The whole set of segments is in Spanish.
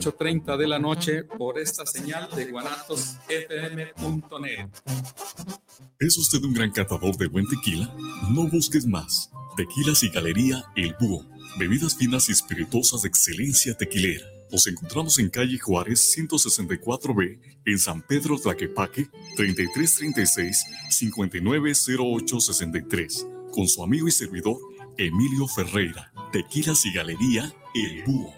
8.30 de la noche por esta señal de guanatosfm.net. ¿Es usted un gran catador de buen tequila? No busques más. Tequilas y Galería El Búho. Bebidas finas y espirituosas de excelencia tequilera. Nos encontramos en calle Juárez 164B, en San Pedro Tlaquepaque, 3336-590863, con su amigo y servidor Emilio Ferreira. Tequilas y Galería El Búho.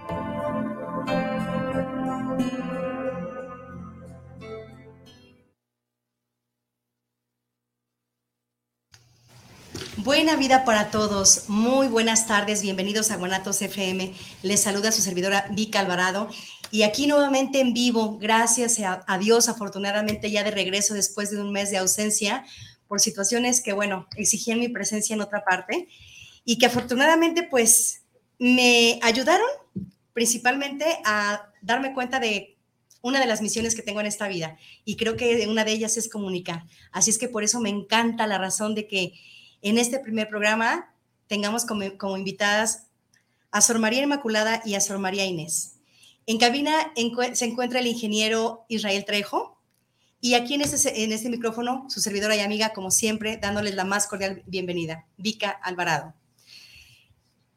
Vida para todos, muy buenas tardes, bienvenidos a Guanatos FM. Les saluda su servidora Vika Alvarado y aquí nuevamente en vivo, gracias a, Dios, afortunadamente ya de regreso después de un mes de ausencia por situaciones que, bueno, exigían mi presencia en otra parte y que afortunadamente pues me ayudaron principalmente a darme cuenta de una de las misiones que tengo en esta vida y creo que una de ellas es comunicar. Así es que por eso me encanta la razón de que en este primer programa tengamos como, invitadas a Sor María Inmaculada y a Sor María Inés. En cabina se encuentra el ingeniero Israel Trejo y aquí en este, en este micrófono su servidora y amiga, como siempre, dándoles la más cordial bienvenida, Vika Alvarado.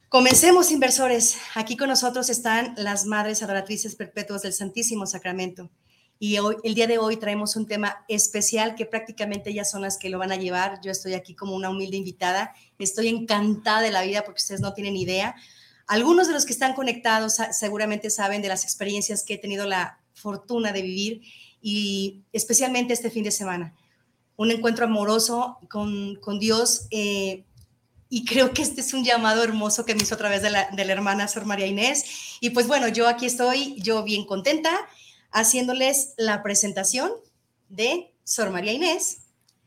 Comencemos, inversores. Aquí con nosotros están las Madres Adoratrices Perpetuas del Santísimo Sacramento. Y hoy, el día de hoy traemos un tema especial que prácticamente ellas son las que lo van a llevar. Yo estoy aquí como una humilde invitada. Estoy encantada de la vida porque ustedes no tienen idea. Algunos de los que están conectados seguramente saben de las experiencias que he tenido la fortuna de vivir y especialmente este fin de semana. Un encuentro amoroso con, con Dios eh, y creo que este es un llamado hermoso que me hizo a través de la, de la hermana Sor María Inés. Y pues bueno, yo aquí estoy, yo bien contenta haciéndoles la presentación de Sor María Inés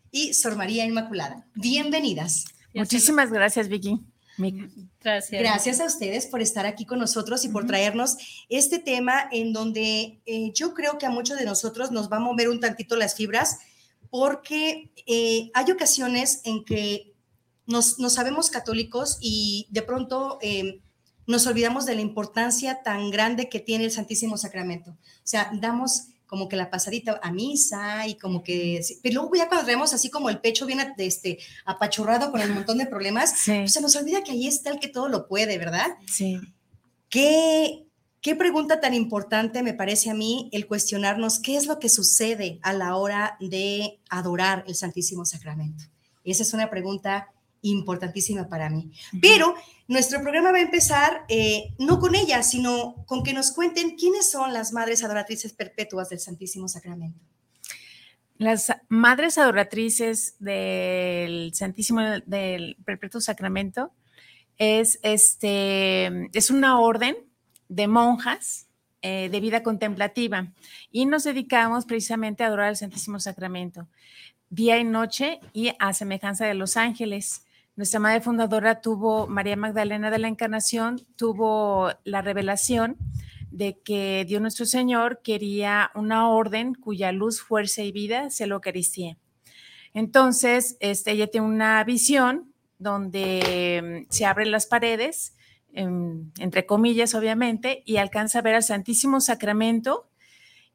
y Sor María Inmaculada. Bienvenidas. Muchísimas gracias, Vicky. Gracias. Gracias a ustedes por estar aquí con nosotros y por traernos este tema en donde eh, yo creo que a muchos de nosotros nos va a mover un tantito las fibras porque eh, hay ocasiones en que nos, sabemos católicos y de pronto eh, nos olvidamos de la importancia tan grande que tiene el Santísimo Sacramento. O sea, damos como que la pasadita a misa y como que, pero luego ya cuando traemos así como el pecho bien este, apachurrado con un montón de problemas, pues se nos olvida que ahí está el que todo lo puede, ¿verdad? Sí. ¿Qué, qué pregunta tan importante me parece a mí el cuestionarnos qué es lo que sucede a la hora de adorar el Santísimo Sacramento. Esa es una pregunta importantísima para mí. Pero nuestro programa va a empezar eh, no con ella, sino con que nos cuenten quiénes son las madres adoratrices perpetuas del Santísimo Sacramento. Las madres adoratrices del Santísimo del Perpetuo Sacramento es, este, es una orden de monjas eh, de vida contemplativa y nos dedicamos precisamente a adorar el Santísimo Sacramento día y noche y a semejanza de los ángeles. Nuestra madre fundadora tuvo, María Magdalena de la Encarnación, tuvo la revelación de que Dios nuestro Señor quería una orden cuya luz, fuerza y vida se lo Eucaristía. Entonces, este, ella tiene una visión donde mm, se abren las paredes, em, entre comillas, obviamente, y alcanza a ver al Santísimo Sacramento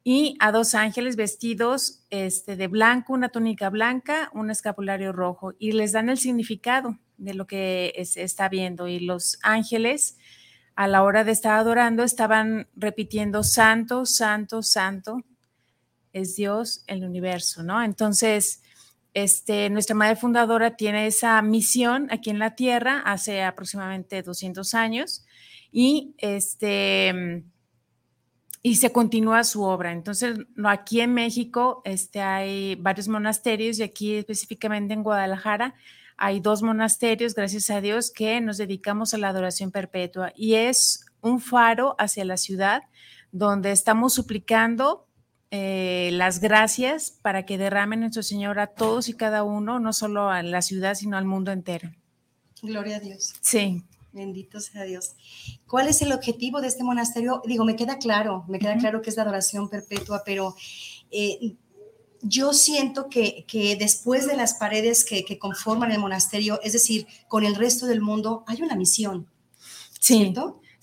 y a dos ángeles vestidos este, de blanco, una túnica blanca, un escapulario rojo, y les dan el significado de lo que se está viendo. Y los ángeles, a la hora de estar adorando, estaban repitiendo, Santo, Santo, Santo, es Dios, el universo, ¿no? Entonces, este, nuestra madre fundadora tiene esa misión aquí en la Tierra hace aproximadamente 200 años y este y se continúa su obra. Entonces, no, aquí en México este, hay varios monasterios y aquí específicamente en Guadalajara hay dos monasterios, gracias a Dios, que nos dedicamos a la adoración perpetua y es un faro hacia la ciudad donde estamos suplicando eh, las gracias para que derrame nuestro Señor a todos y cada uno, no solo a la ciudad, sino al mundo entero. Gloria a Dios. Sí. Bendito sea Dios. ¿Cuál es el objetivo de este monasterio? Digo, me queda claro, me queda claro que es la adoración perpetua, pero eh, yo siento que, después de las paredes que, conforman el monasterio, es decir, con el resto del mundo, hay una misión. Sí.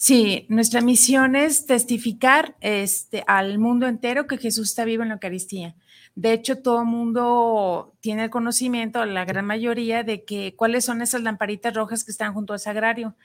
Sí, nuestra misión es testificar este, al mundo entero que Jesús está vivo en la Eucaristía. De hecho, todo el mundo tiene el conocimiento, la gran mayoría, de que cuáles son esas lamparitas rojas que están junto al sagrario.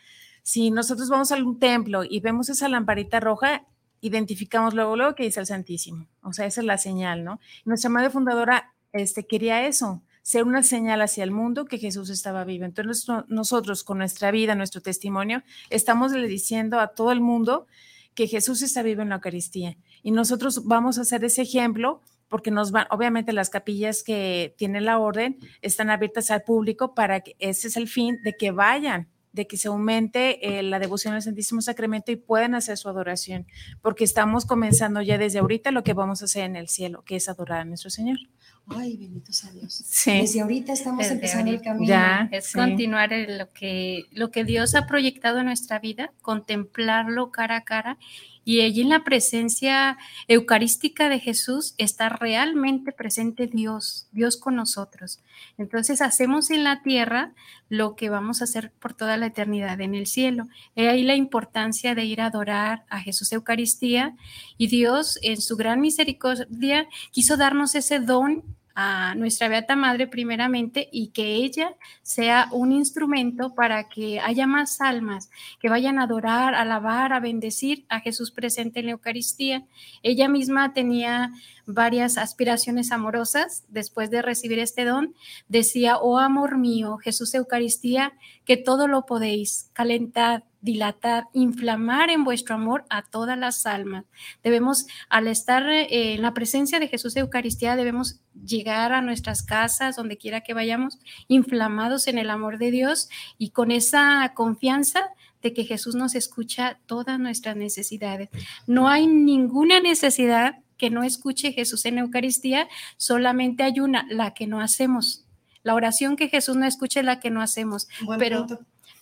Si nosotros vamos a algún templo y vemos esa lamparita roja, identificamos luego, luego que dice el Santísimo. O sea, esa es la señal, ¿no? Nuestra madre fundadora este, quería eso, ser una señal hacia el mundo que Jesús estaba vivo. Entonces, nosotros con nuestra vida, nuestro testimonio, estamos le diciendo a todo el mundo que Jesús está vivo en la Eucaristía. Y nosotros vamos a hacer ese ejemplo porque nos van, obviamente las capillas que tiene la orden están abiertas al público para que ese es el fin de que vayan, de que se aumente eh, la devoción al Santísimo Sacramento y puedan hacer su adoración, porque estamos comenzando ya desde ahorita lo que vamos a hacer en el cielo, que es adorar a nuestro Señor. Ay, bendito sea Dios. Sí. Desde ahorita estamos empezando el camino. Ya, es continuar lo, que, lo que Dios ha proyectado en nuestra vida, contemplarlo cara a cara y allí en la presencia eucarística de Jesús está realmente presente Dios, Dios con nosotros. Entonces hacemos en la tierra lo que vamos a hacer por toda la eternidad en el cielo. He ahí la importancia de ir a adorar a Jesús Eucaristía y Dios en su gran misericordia quiso darnos ese don a nuestra Beata Madre primeramente y que ella sea un instrumento para que haya más almas que vayan a adorar, a alabar, a bendecir a Jesús presente en la Eucaristía. Ella misma tenía varias aspiraciones amorosas después de recibir este don. Decía, oh amor mío, Jesús Eucaristía, que todo lo podéis, calentad, dilatar, inflamar en vuestro amor a todas las almas. Debemos, al estar eh, en la presencia de Jesús Eucaristía, debemos llegar a nuestras casas, donde quiera que vayamos, inflamados en el amor de Dios y con esa confianza de que Jesús nos escucha todas nuestras necesidades. No hay ninguna necesidad que no escuche Jesús en Eucaristía, solamente hay una, la que no hacemos. La oración que Jesús no escucha es la que no hacemos. pero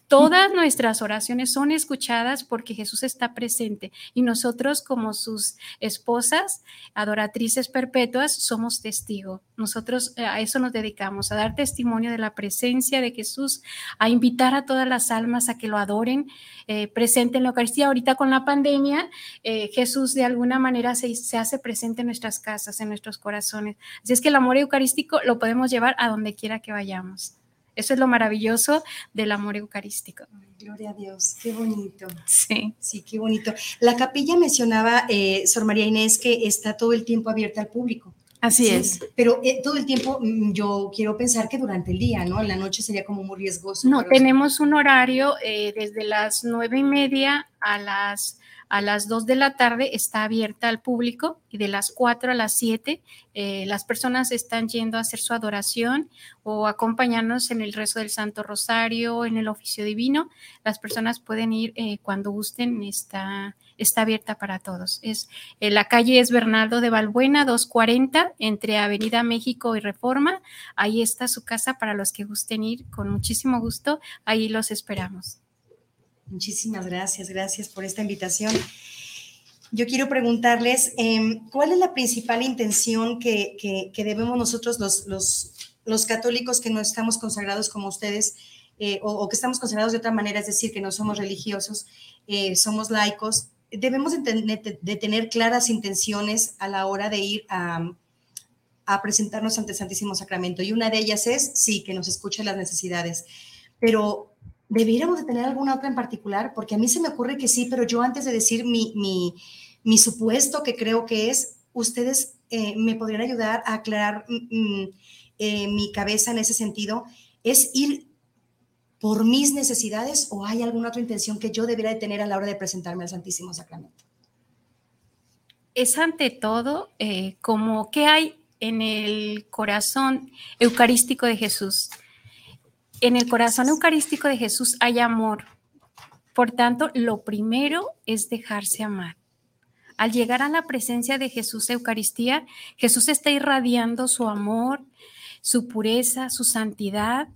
Todas nuestras oraciones son escuchadas porque Jesús está presente y nosotros como sus esposas, adoratrices perpetuas, somos testigos. Nosotros eh, a eso nos dedicamos, a dar testimonio de la presencia de Jesús, a invitar a todas las almas a que lo adoren eh, presente en la Eucaristía. Ahorita con la pandemia, eh, Jesús de alguna manera se, se hace presente en nuestras casas, en nuestros corazones. Así es que el amor eucarístico lo podemos llevar a donde quiera que vayamos. Eso es lo maravilloso del amor eucarístico. gloria a Dios, qué bonito. Sí. Sí, qué bonito. La capilla mencionaba, eh, Sor María Inés, que está todo el tiempo abierta al público. Así es. Pero eh, todo el tiempo mm, yo quiero pensar que durante el día, ¿no? En la noche sería como muy riesgoso. No, tenemos un horario eh, desde las nueve y media a las a las 2 de la tarde está abierta al público y de las 4 a las 7 eh, las personas están yendo a hacer su adoración o acompañarnos en el rezo del Santo Rosario, en el oficio divino. Las personas pueden ir eh, cuando gusten, está, está abierta para todos. Es, eh, la calle es Bernardo de Balbuena, 240, entre Avenida México y Reforma. Ahí está su casa para los que gusten ir, con muchísimo gusto. Ahí los esperamos. Muchísimas gracias, gracias por esta invitación. yo quiero preguntarles, em, ¿cuál es la principal intención que, debemos nosotros los, los, católicos que no estamos consagrados como ustedes, eh, o, que estamos consagrados de otra manera, es decir, que no somos religiosos, eh, somos laicos, debemos de, tener claras intenciones a la hora de ir a, a presentarnos ante el Santísimo Sacramento. Y una de ellas es, sí, que nos escuche las necesidades. Pero ¿debiéramos de tener alguna otra en particular? Porque a mí se me ocurre que sí, pero yo antes de decir mi, mi, supuesto que creo que es, ustedes eh, me podrían ayudar a aclarar mm, mm, eh, mi cabeza en ese sentido. ¿Es ir por mis necesidades o hay alguna otra intención que yo debiera de tener a la hora de presentarme al Santísimo Sacramento? Es ante todo eh, como que hay en el corazón eucarístico de Jesús en el corazón eucarístico de Jesús hay amor. Por tanto, lo primero es dejarse amar. Al llegar a la presencia de Jesús Eucaristía, Jesús está irradiando su amor, su pureza, su santidad.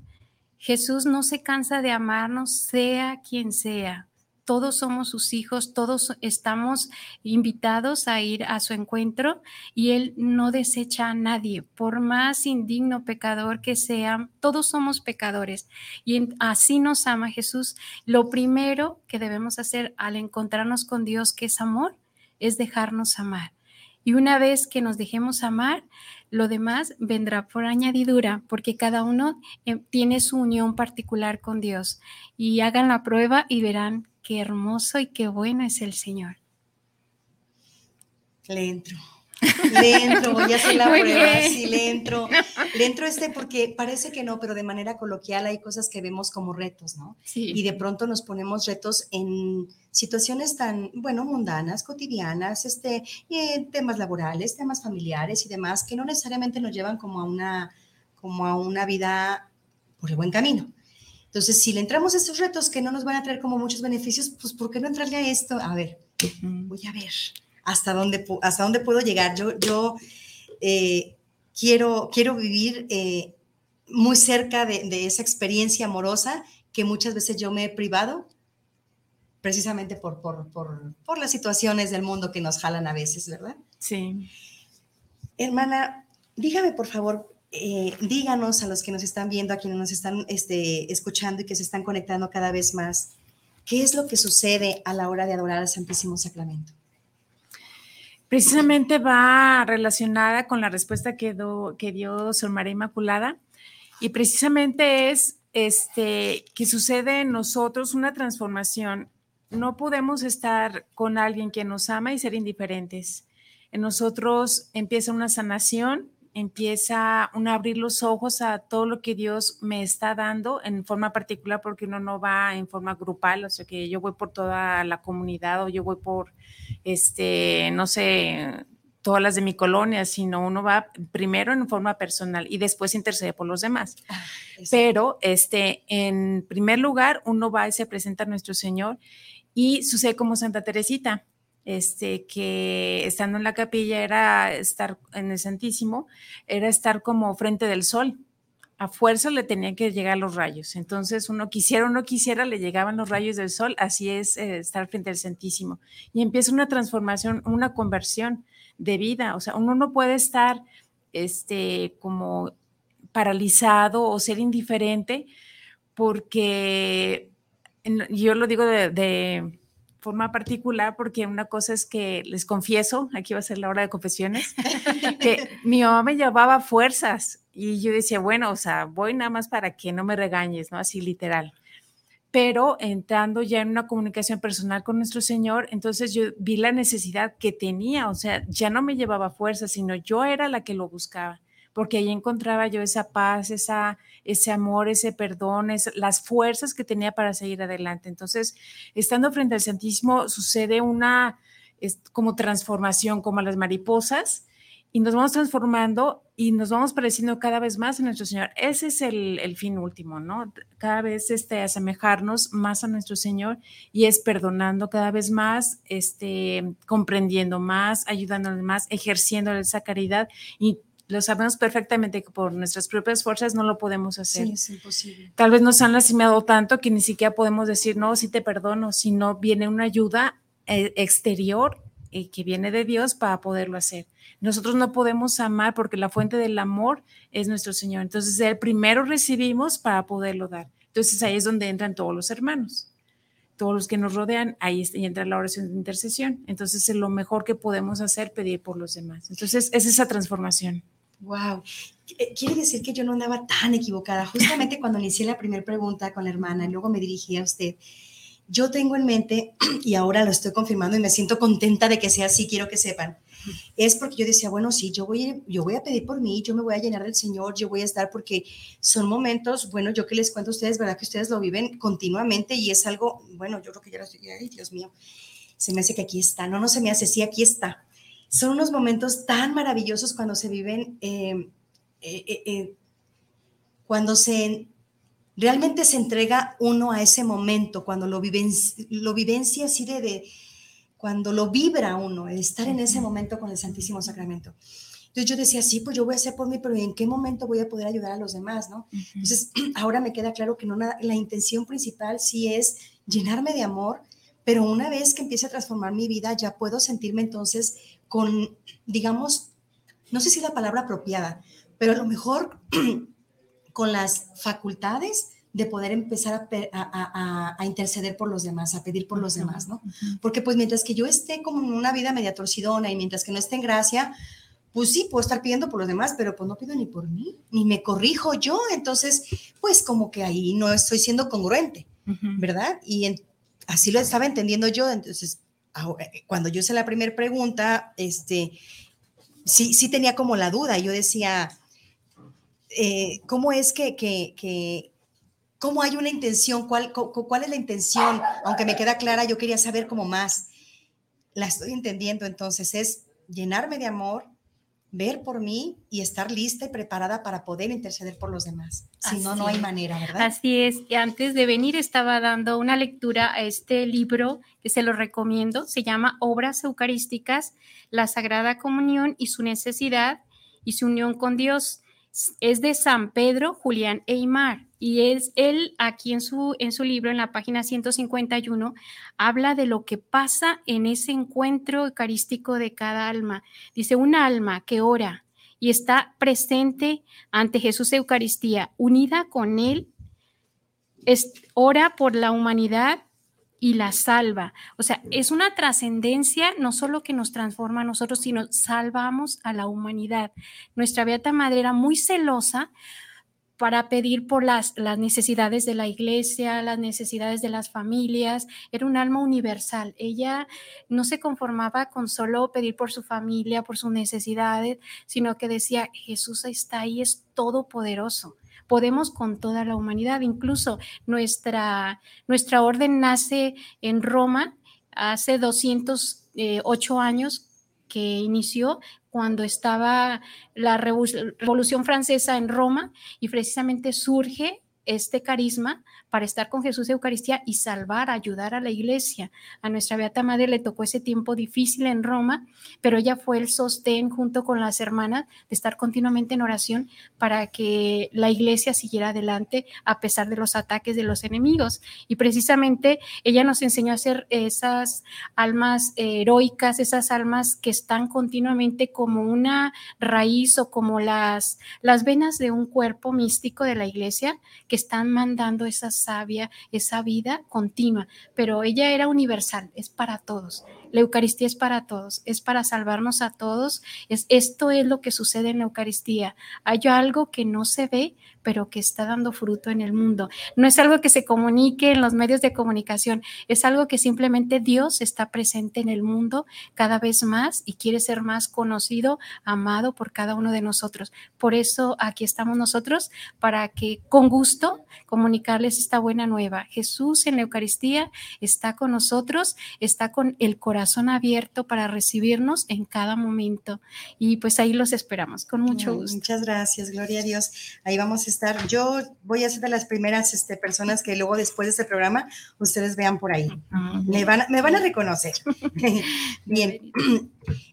Jesús no se cansa de amarnos, sea quien sea todos somos sus hijos, todos estamos invitados a ir a su encuentro y Él no desecha a nadie, por más indigno pecador que sea, todos somos pecadores y así nos ama Jesús. Lo primero que debemos hacer al encontrarnos con Dios, que es amor, es dejarnos amar. Y una vez que nos dejemos amar, lo demás vendrá por añadidura, porque cada uno eh, tiene su unión particular con Dios. Y hagan la prueba y verán qué hermoso y qué bueno es el Señor. Le entro. Le entro, voy a hacer la prueba, sí, le entro. Le entro este porque parece que no, pero de manera coloquial hay cosas que vemos como retos, ¿no? Sí. Y de pronto nos ponemos retos en situaciones tan, bueno, mundanas, cotidianas, este, eh, temas laborales, temas familiares y demás, que no necesariamente nos llevan como a una, como a una vida por el buen camino. Entonces, si le entramos a estos retos que no nos van a traer como muchos beneficios, pues ¿por qué no entrarle a esto? A ver, voy a ver hasta dónde, hasta dónde puedo llegar. Yo, yo eh, quiero, quiero vivir eh, muy cerca de, de, esa experiencia amorosa que muchas veces yo me he privado precisamente por, por, por, por las situaciones del mundo que nos jalan a veces, ¿verdad? Sí. Hermana, dígame por favor, eh, díganos a los que nos están viendo, a quienes nos están este, escuchando y que se están conectando cada vez más, ¿qué es lo que sucede a la hora de adorar al Santísimo Sacramento? Precisamente va relacionada con la respuesta que, dio Sor María Inmaculada y precisamente es este, que sucede en nosotros una transformación. No podemos estar con alguien que nos ama y ser indiferentes. En nosotros empieza una sanación empieza a abrir los ojos a todo lo que Dios me está dando en forma particular, porque uno no va en forma grupal, o sea que yo voy por toda la comunidad o yo voy por, este, no sé, todas las de mi colonia, sino uno va primero en forma personal y después intercede por los demás. Ah, Pero, este, en primer lugar, uno va y se presenta a nuestro Señor y sucede como Santa Teresita este, que estando en la capilla era estar en el Santísimo, era estar como frente del sol. A fuerza le tenían que llegar los rayos. Entonces, uno quisiera o no quisiera, le llegaban los rayos del sol. Así es eh, estar frente al Santísimo. Y empieza una transformación, una conversión de vida. O sea, uno no puede estar este, como paralizado o ser indiferente porque yo lo digo de forma particular porque una cosa es que les confieso, aquí va a ser la hora de confesiones, que mi mamá me llevaba fuerzas y yo decía, bueno, o sea, voy nada más para que no me regañes, ¿no? Así literal. Pero entrando ya en una comunicación personal con nuestro Señor, entonces yo vi la necesidad que tenía, o sea, ya no me llevaba fuerzas, sino yo era la que lo buscaba porque ahí encontraba yo esa paz, esa, ese amor, ese perdón, las fuerzas que tenía para seguir adelante. Entonces, estando frente al Santísimo, sucede una como transformación, como las mariposas, y nos vamos transformando y nos vamos pareciendo cada vez más a nuestro Señor. Ese es el, fin último, ¿no? Cada vez este, asemejarnos más a nuestro Señor y es perdonando cada vez más, este, comprendiendo más, ayudándoles más, ejerciendo esa caridad y lo sabemos perfectamente que por nuestras propias fuerzas no lo podemos hacer. Sí, es imposible. Tal vez nos han lastimado tanto que ni siquiera podemos decir, no, sí te perdono, si no viene una ayuda eh, exterior eh, que viene de Dios para poderlo hacer. Nosotros no podemos amar porque la fuente del amor es nuestro Señor. Entonces, el primero recibimos para poderlo dar. Entonces, ahí es donde entran todos los hermanos, todos los que nos rodean, ahí entra la oración de intercesión. Entonces, es lo mejor que podemos hacer, pedir por los demás. Entonces, es esa transformación. Wow. Eh, quiere decir que yo no andaba tan equivocada. Justamente cuando inicié la primera pregunta con la hermana y luego me dirigí a usted, yo tengo en mente, y ahora lo estoy confirmando y me siento contenta de que sea así, quiero que sepan, es porque yo decía, bueno, sí, yo voy, yo voy a pedir por mí, yo me voy a llenar del Señor, yo voy a estar porque son momentos, bueno, yo que les cuento a ustedes, ¿verdad? Que ustedes lo viven continuamente y es algo, bueno, yo creo que ya lo estoy, ay, Dios mío, se me hace que aquí está, no, no se me hace, sí, aquí está. Son unos momentos tan maravillosos cuando se viven, eh, eh, eh, cuando se realmente se entrega uno a ese momento, cuando lo, lo vivencia así de, cuando lo vibra uno, el estar en ese momento con el Santísimo Sacramento. Entonces yo decía, sí, pues yo voy a hacer por mí, pero ¿en qué momento voy a poder ayudar a los demás? ¿no? Entonces ahora me queda claro que no, la intención principal sí es llenarme de amor, pero una vez que empiece a transformar mi vida, ya puedo sentirme entonces con, digamos, no sé si la palabra apropiada, pero a lo mejor con las facultades de poder empezar a, interceder por los demás, a pedir por los demás, ¿no? Porque pues mientras que yo esté como en una vida media torcidona y mientras que no esté en gracia, pues sí, puedo estar pidiendo por los demás, pero pues no pido ni por mí, ni me corrijo yo, entonces pues como que ahí no estoy siendo congruente, ¿verdad? Y así lo estaba entendiendo yo, entonces eh, cuando yo hice la primera pregunta, este, sí, sí tenía como la duda, yo decía, eh, cómo es que, que, cómo hay una intención, ¿Cuál, cuál es la intención, aunque me queda clara, yo quería saber cómo más. La estoy entendiendo, entonces es llenarme de amor, ver por mí y estar lista y preparada para poder interceder por los demás. Si no, no hay manera, ¿verdad? Así es. Y antes de venir estaba dando una lectura a este libro que se lo recomiendo. Se llama Obras Eucarísticas, la Sagrada Comunión y su necesidad y su unión con Dios es de San Pedro Julián Eymar y es él aquí en su, en su libro, en la página 151, habla de lo que pasa en ese encuentro eucarístico de cada alma. Dice, un alma que ora y está presente ante Jesús Eucaristía, unida con él, es, ora por la humanidad y la salva. O sea, es una trascendencia no solo que nos transforma a nosotros, sino salvamos a la humanidad. Nuestra Beata Madre era muy celosa para pedir por las, las necesidades de la iglesia, las necesidades de las familias. Era un alma universal. Ella no se conformaba con solo pedir por su familia, por sus necesidades, sino que decía, Jesús está ahí, es todopoderoso podemos con toda la humanidad. Incluso nuestra, nuestra orden nace en Roma hace 208 años que inició cuando estaba la Revolución Francesa en Roma y precisamente surge este carisma para estar con Jesús de Eucaristía y salvar, ayudar a la iglesia. A nuestra Beata Madre le tocó ese tiempo difícil en Roma, pero ella fue el sostén junto con las hermanas de estar continuamente en oración para que la iglesia siguiera adelante a pesar de los ataques de los enemigos. Y precisamente ella nos enseñó a ser esas almas heroicas, esas almas que están continuamente como una raíz o como las, las venas de un cuerpo místico de la iglesia que están mandando esas sabia, esa vida continua, pero ella era universal, es para todos. La Eucaristía es para todos, es para salvarnos a todos. Es, esto es lo que sucede en la Eucaristía. Hay algo que no se ve, pero que está dando fruto en el mundo. No es algo que se comunique en los medios de comunicación, es algo que simplemente Dios está presente en el mundo cada vez más y quiere ser más conocido, amado por cada uno de nosotros. Por eso aquí estamos nosotros para que con gusto comunicarles esta buena nueva. Jesús en la Eucaristía está con nosotros, está con el corazón abierto para recibirnos en cada momento. Y pues ahí los esperamos, con mucho gusto. Muchas gracias, gloria a Dios. Ahí vamos a estar. Yo voy a ser de las primeras este, personas que luego después de este programa ustedes vean por ahí. me, van, me van a reconocer. Bien.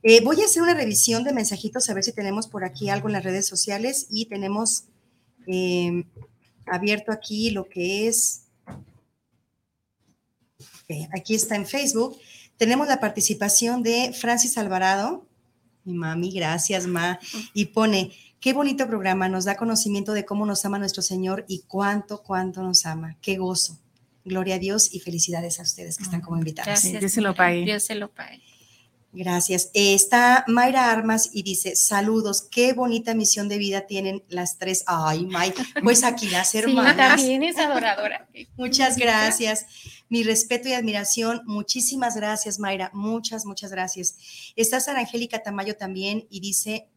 Eh, voy a hacer una revisión de mensajitos a ver si tenemos por aquí algo en las redes sociales y tenemos eh, abierto aquí lo que es, aquí está en Facebook. Tenemos la participación de Francis Alvarado, mi mami, gracias, ma, y pone, qué bonito programa, nos da conocimiento de cómo nos ama nuestro Señor y cuánto, cuánto nos ama, qué gozo. Gloria a Dios y felicidades a ustedes que están como invitados. Gracias, Dios se lo pague. Dios se lo pague. Gracias. Eh, está Mayra Armas y dice, saludos, qué bonita misión de vida tienen las tres. Ay, May, pues aquí las hermanas. Sí, también es adoradora. Muchas gracias. Mi respeto y admiración. Muchísimas gracias, Mayra. Muchas, muchas gracias. Está Sara Angélica Tamayo también y dice,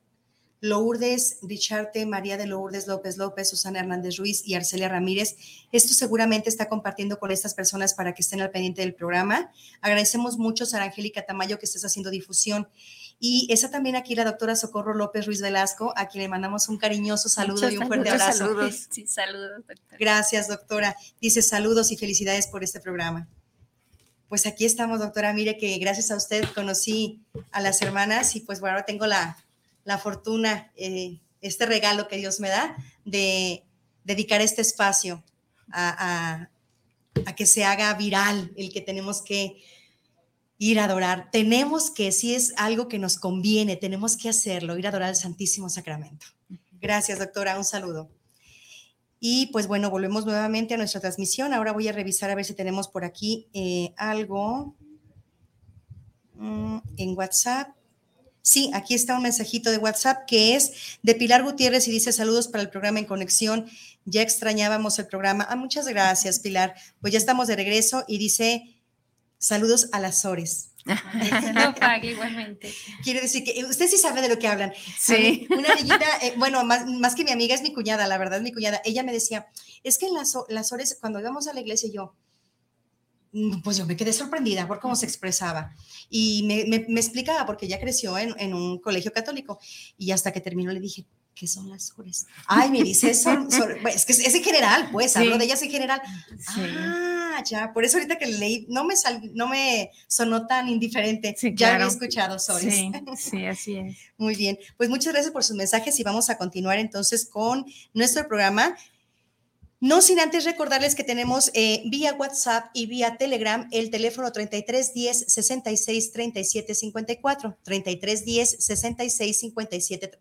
Lourdes Richarte, María de Lourdes López López, Susana Hernández Ruiz y Arcelia Ramírez. Esto seguramente está compartiendo con estas personas para que estén al pendiente del programa. Agradecemos mucho, Sara Angélica Tamayo, que estés haciendo difusión. Y esa también aquí la doctora Socorro López Ruiz Velasco, a quien le mandamos un cariñoso saludo y un fuerte abrazo. Saludos. Sí, saludos, doctora. Gracias, doctora. Dice saludos y felicidades por este programa. Pues aquí estamos, doctora. Mire que gracias a usted conocí a las hermanas y pues bueno, ahora tengo la, la fortuna, eh, este regalo que Dios me da de dedicar este espacio a, que se haga viral el que tenemos que ir a adorar. Tenemos que, si es algo que nos conviene, tenemos que hacerlo, ir a adorar al Santísimo Sacramento. Gracias, doctora. Un saludo. Y pues bueno, volvemos nuevamente a nuestra transmisión. Ahora voy a revisar a ver si tenemos por aquí eh, algo mm, en WhatsApp. Sí, aquí está un mensajito de WhatsApp que es de Pilar Gutiérrez y dice saludos para el programa En Conexión. Ya extrañábamos el programa. Ah, muchas gracias, Pilar. Pues ya estamos de regreso y dice saludos a las Ores. No pague igualmente. Quiere decir que usted sí sabe de lo que hablan. Sí. Una niñita, eh, bueno, más, más, que mi amiga es mi cuñada, la verdad es mi cuñada. Ella me decía, es que en las, las Ores, cuando íbamos a la iglesia, yo, pues yo me quedé sorprendida por cómo se expresaba. Y me, explicaba, porque ella creció en, un colegio católico, y hasta que terminó le dije, ¿qué son las ores? Ay, me dice, son, es que es, en general, pues, hablo de ellas en general. Ah, ya, por eso ahorita que leí, no me, no me sonó tan indiferente, ya había escuchado sores. Sí, sí, así es. Muy bien, pues muchas gracias por sus mensajes y vamos a continuar entonces con nuestro programa. No sin antes recordarles que tenemos eh, vía WhatsApp y vía Telegram el teléfono 3310 66 37 54, 3310 66 57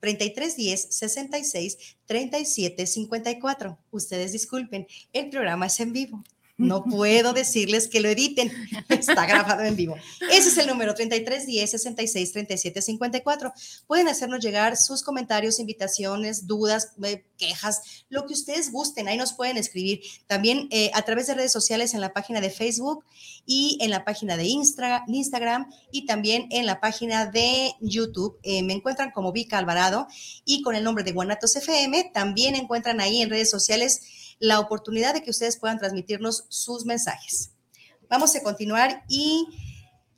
3310 66 37 54. Ustedes disculpen, el programa es en vivo. No puedo decirles que lo editen. Está grabado en vivo. Ese es el número 3310 66 37 54. Pueden hacernos llegar sus comentarios, invitaciones, dudas, eh, quejas, lo que ustedes gusten. Ahí nos pueden escribir. También eh, a través de redes sociales en la página de Facebook y en la página de Instagram y también en la página de YouTube. Eh, me encuentran como Vika Alvarado y con el nombre de Guanatos FM. También encuentran ahí en redes sociales la oportunidad de que ustedes puedan transmitirnos sus mensajes. Vamos a continuar y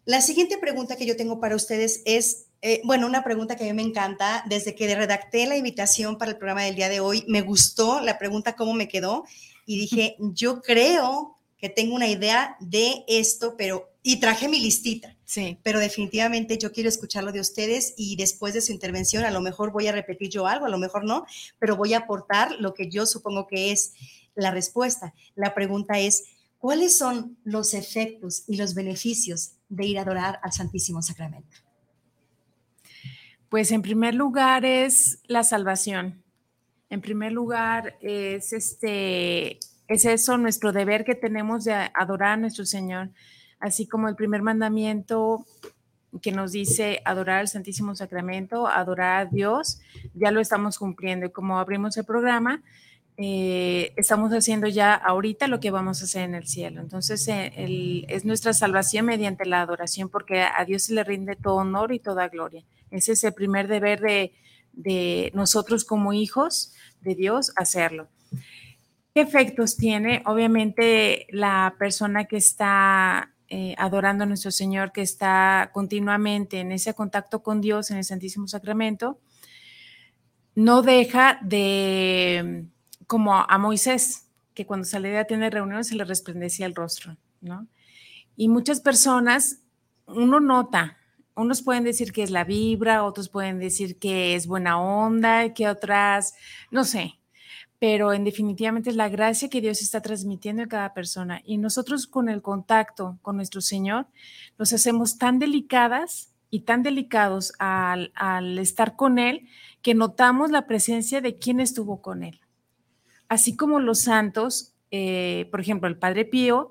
la siguiente pregunta que yo tengo para ustedes es, eh, bueno, una pregunta que a mí me encanta. Desde que redacté la invitación para el programa del día de hoy, me gustó la pregunta, cómo me quedó, y dije, yo creo que tengo una idea de esto, pero, y traje mi listita. Sí. Pero definitivamente yo quiero escucharlo de ustedes y después de su intervención a lo mejor voy a repetir yo algo, a lo mejor no, pero voy a aportar lo que yo supongo que es la respuesta. La pregunta es, ¿cuáles son los efectos y los beneficios de ir a adorar al Santísimo Sacramento? Pues en primer lugar es la salvación. En primer lugar es este es eso nuestro deber que tenemos de adorar a nuestro Señor, así como el primer mandamiento que nos dice adorar al Santísimo Sacramento, adorar a Dios, ya lo estamos cumpliendo. Y como abrimos el programa, eh, estamos haciendo ya ahorita lo que vamos a hacer en el cielo. Entonces, eh, es nuestra salvación mediante la adoración, porque a Dios se le rinde todo honor y toda gloria. Ese es el primer deber de, de nosotros como hijos de Dios, hacerlo. ¿Qué efectos tiene? Obviamente la persona que está eh, adorando a nuestro Señor, que está continuamente en ese contacto con Dios en el Santísimo Sacramento, no deja de, como a Moisés, que cuando salía a tener reuniones se le resplandecía el rostro, ¿no? Y muchas personas, uno nota, unos pueden decir que es la vibra, otros pueden decir que es buena onda, que otras, no sé, pero en definitivamente es la gracia que Dios está transmitiendo a cada persona. Y nosotros con el contacto con nuestro Señor nos hacemos tan delicadas y tan delicados al, estar con Él que notamos la presencia de quien estuvo con Él. Así como los santos, eh, por ejemplo, el Padre Pío,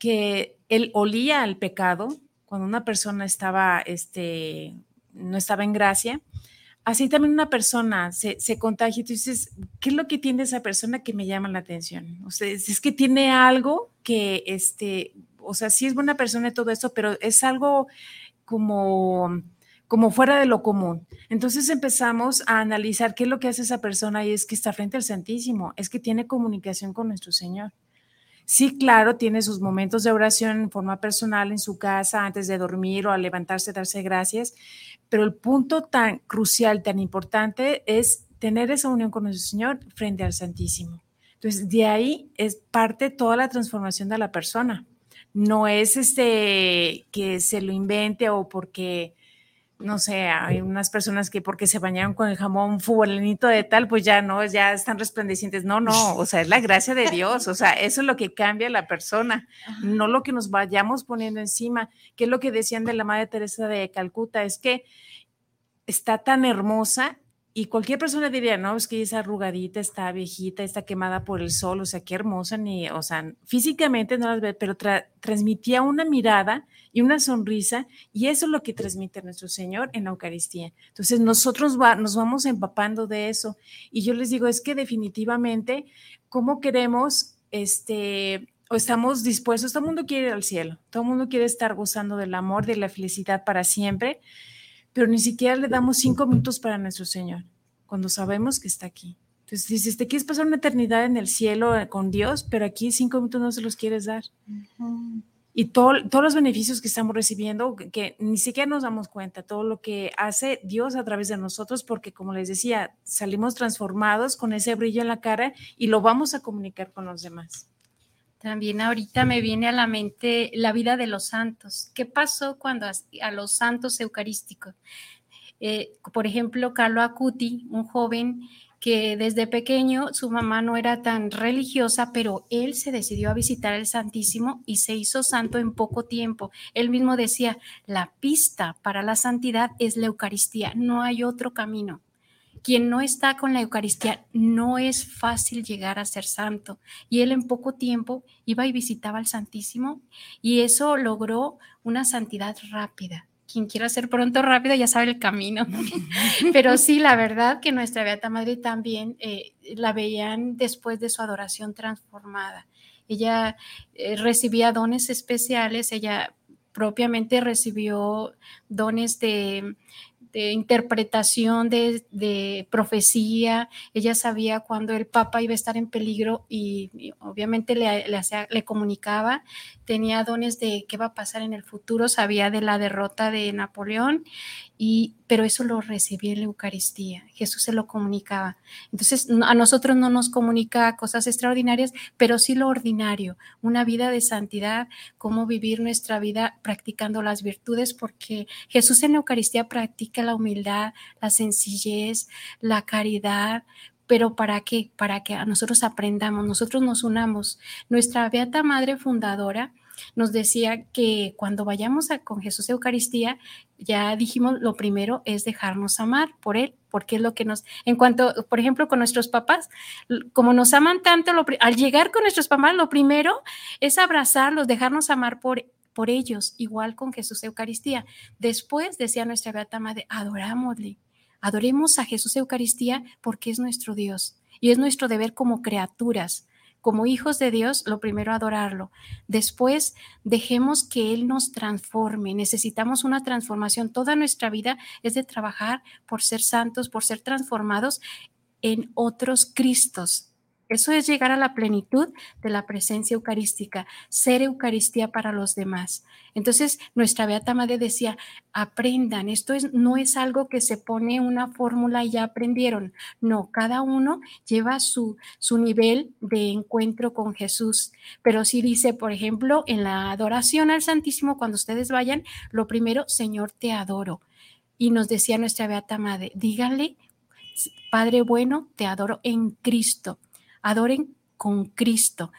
que él olía al pecado cuando una persona estaba, este, no estaba en gracia, así también una persona se, contagia y tú dices, ¿qué es lo que tiene esa persona que me llama la atención? O sea, es, que tiene algo que, este, o sea, sí es buena persona y todo esto, pero es algo como, como fuera de lo común. Entonces empezamos a analizar qué es lo que hace esa persona y es que está frente al Santísimo, es que tiene comunicación con nuestro Señor. Sí, claro, tiene sus momentos de oración en forma personal en su casa antes de dormir o al levantarse, darse gracias, pero el punto tan crucial, tan importante es tener esa unión con nuestro Señor frente al Santísimo. Entonces, de ahí es parte toda la transformación de la persona. No es este que se lo invente o porque no sé, hay unas personas que porque se bañaron con el jamón fulanito de tal, pues ya no, ya están resplandecientes. No, no, o sea, es la gracia de Dios, o sea, eso es lo que cambia a la persona, no lo que nos vayamos poniendo encima, que es lo que decían de la Madre Teresa de Calcuta, es que está tan hermosa y cualquier persona diría, no, es que esa arrugadita está viejita, está quemada por el sol, o sea, qué hermosa, ni, o sea, físicamente no las ve, pero transmitía una mirada y una sonrisa, y eso es lo que transmite nuestro Señor en la Eucaristía. Entonces, nosotros nos vamos empapando de eso, y yo les digo, es que definitivamente, ¿cómo queremos, este, o estamos dispuestos, todo el mundo quiere ir al cielo, todo el mundo quiere estar gozando del amor, de la felicidad para siempre, pero ni siquiera le damos cinco minutos para nuestro Señor, cuando sabemos que está aquí. Entonces dices, te quieres pasar una eternidad en el cielo eh, con Dios, pero aquí cinco minutos no se los quieres dar. Y todos los beneficios que estamos recibiendo, que, ni siquiera nos damos cuenta, todo lo que hace Dios a través de nosotros, porque como les decía, salimos transformados con ese brillo en la cara y lo vamos a comunicar con los demás. También ahorita me viene a la mente la vida de los santos. ¿Qué pasó cuando a, los santos eucarísticos? Eh, por ejemplo, Carlo Acuti, un joven que desde pequeño su mamá no era tan religiosa, pero él se decidió a visitar el Santísimo y se hizo santo en poco tiempo. Él mismo decía, la pista para la santidad es la Eucaristía, no hay otro camino quien no está con la Eucaristía, no es fácil llegar a ser santo. Y él en poco tiempo iba y visitaba al Santísimo y eso logró una santidad rápida. Quien quiera ser pronto rápido ya sabe el camino. Pero sí, la verdad que nuestra Beata Madre también eh, la veían después de su adoración transformada. Ella eh, recibía dones especiales, ella propiamente recibió dones de de interpretación de, profecía, ella sabía cuando el Papa iba a estar en peligro y, obviamente le, le, comunicaba, tenía dones de qué va a pasar en el futuro, sabía de la derrota de Napoleón y, pero eso lo recibía en la Eucaristía, Jesús se lo comunicaba. Entonces, a nosotros no nos comunica cosas extraordinarias, pero sí lo ordinario, una vida de santidad, cómo vivir nuestra vida practicando las virtudes, porque Jesús en la Eucaristía practica la humildad, la sencillez, la caridad, pero ¿para qué? Para que a nosotros aprendamos, nosotros nos unamos. Nuestra Beata Madre Fundadora, nos decía que cuando vayamos a, con Jesús Eucaristía, ya dijimos, lo primero es dejarnos amar por Él, porque es lo que nos, en cuanto, por ejemplo, con nuestros papás, como nos aman tanto, al llegar con nuestros papás, lo primero es abrazarlos, dejarnos amar por por ellos, igual con Jesús Eucaristía. Después, decía nuestra Beata Madre, adorámosle, adoremos a Jesús Eucaristía porque es nuestro Dios y es nuestro deber como criaturas como hijos de Dios, lo primero adorarlo. Después, dejemos que Él nos transforme. Necesitamos una transformación. Toda nuestra vida es de trabajar por ser santos, por ser transformados en otros Cristos, eso es llegar a la plenitud de la presencia eucarística, ser Eucaristía para los demás. Entonces, nuestra Beata Madre decía, aprendan, esto es, no es algo que se pone una fórmula y ya aprendieron. No, cada uno lleva su, su nivel de encuentro con Jesús. Pero sí dice, por ejemplo, en la adoración al Santísimo, cuando ustedes vayan, lo primero, Señor, te adoro. Y nos decía nuestra Beata Madre, díganle, Padre bueno, te adoro en Cristo adoren con Cristo.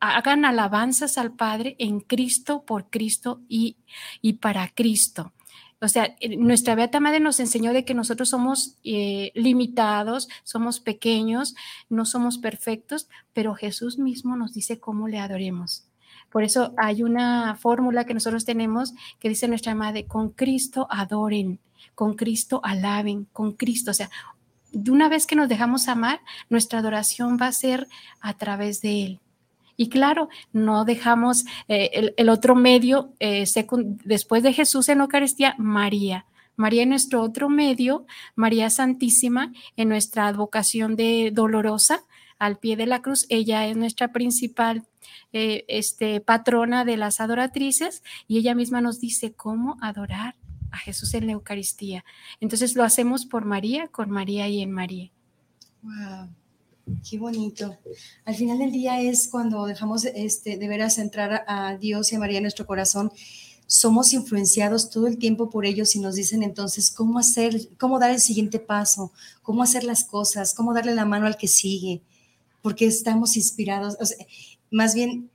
Hagan alabanzas al Padre en Cristo, por Cristo y, y para Cristo. O sea, nuestra Beata Madre nos enseñó de que nosotros somos eh, limitados, somos pequeños, no somos perfectos, pero Jesús mismo nos dice cómo le adoremos. Por eso hay una fórmula que nosotros tenemos que dice nuestra Madre, con Cristo adoren, con Cristo alaben, con Cristo. O sea, de una vez que nos dejamos amar, nuestra adoración va a ser a través de Él. Y claro, no dejamos eh, el, otro medio eh, después de Jesús en Eucaristía, María. María en nuestro otro medio, María Santísima, en nuestra advocación de dolorosa, al pie de la cruz. Ella es nuestra principal eh, este, patrona de las adoratrices y ella misma nos dice cómo adorar a Jesús en la Eucaristía. Entonces lo hacemos por María, con María y en María. Wow, qué bonito. Al final del día es cuando dejamos este, de veras entrar a Dios y a María en nuestro corazón. Somos influenciados todo el tiempo por ellos y nos dicen entonces cómo hacer, cómo dar el siguiente paso, cómo hacer las cosas, cómo darle la mano al que sigue, porque estamos inspirados. más bien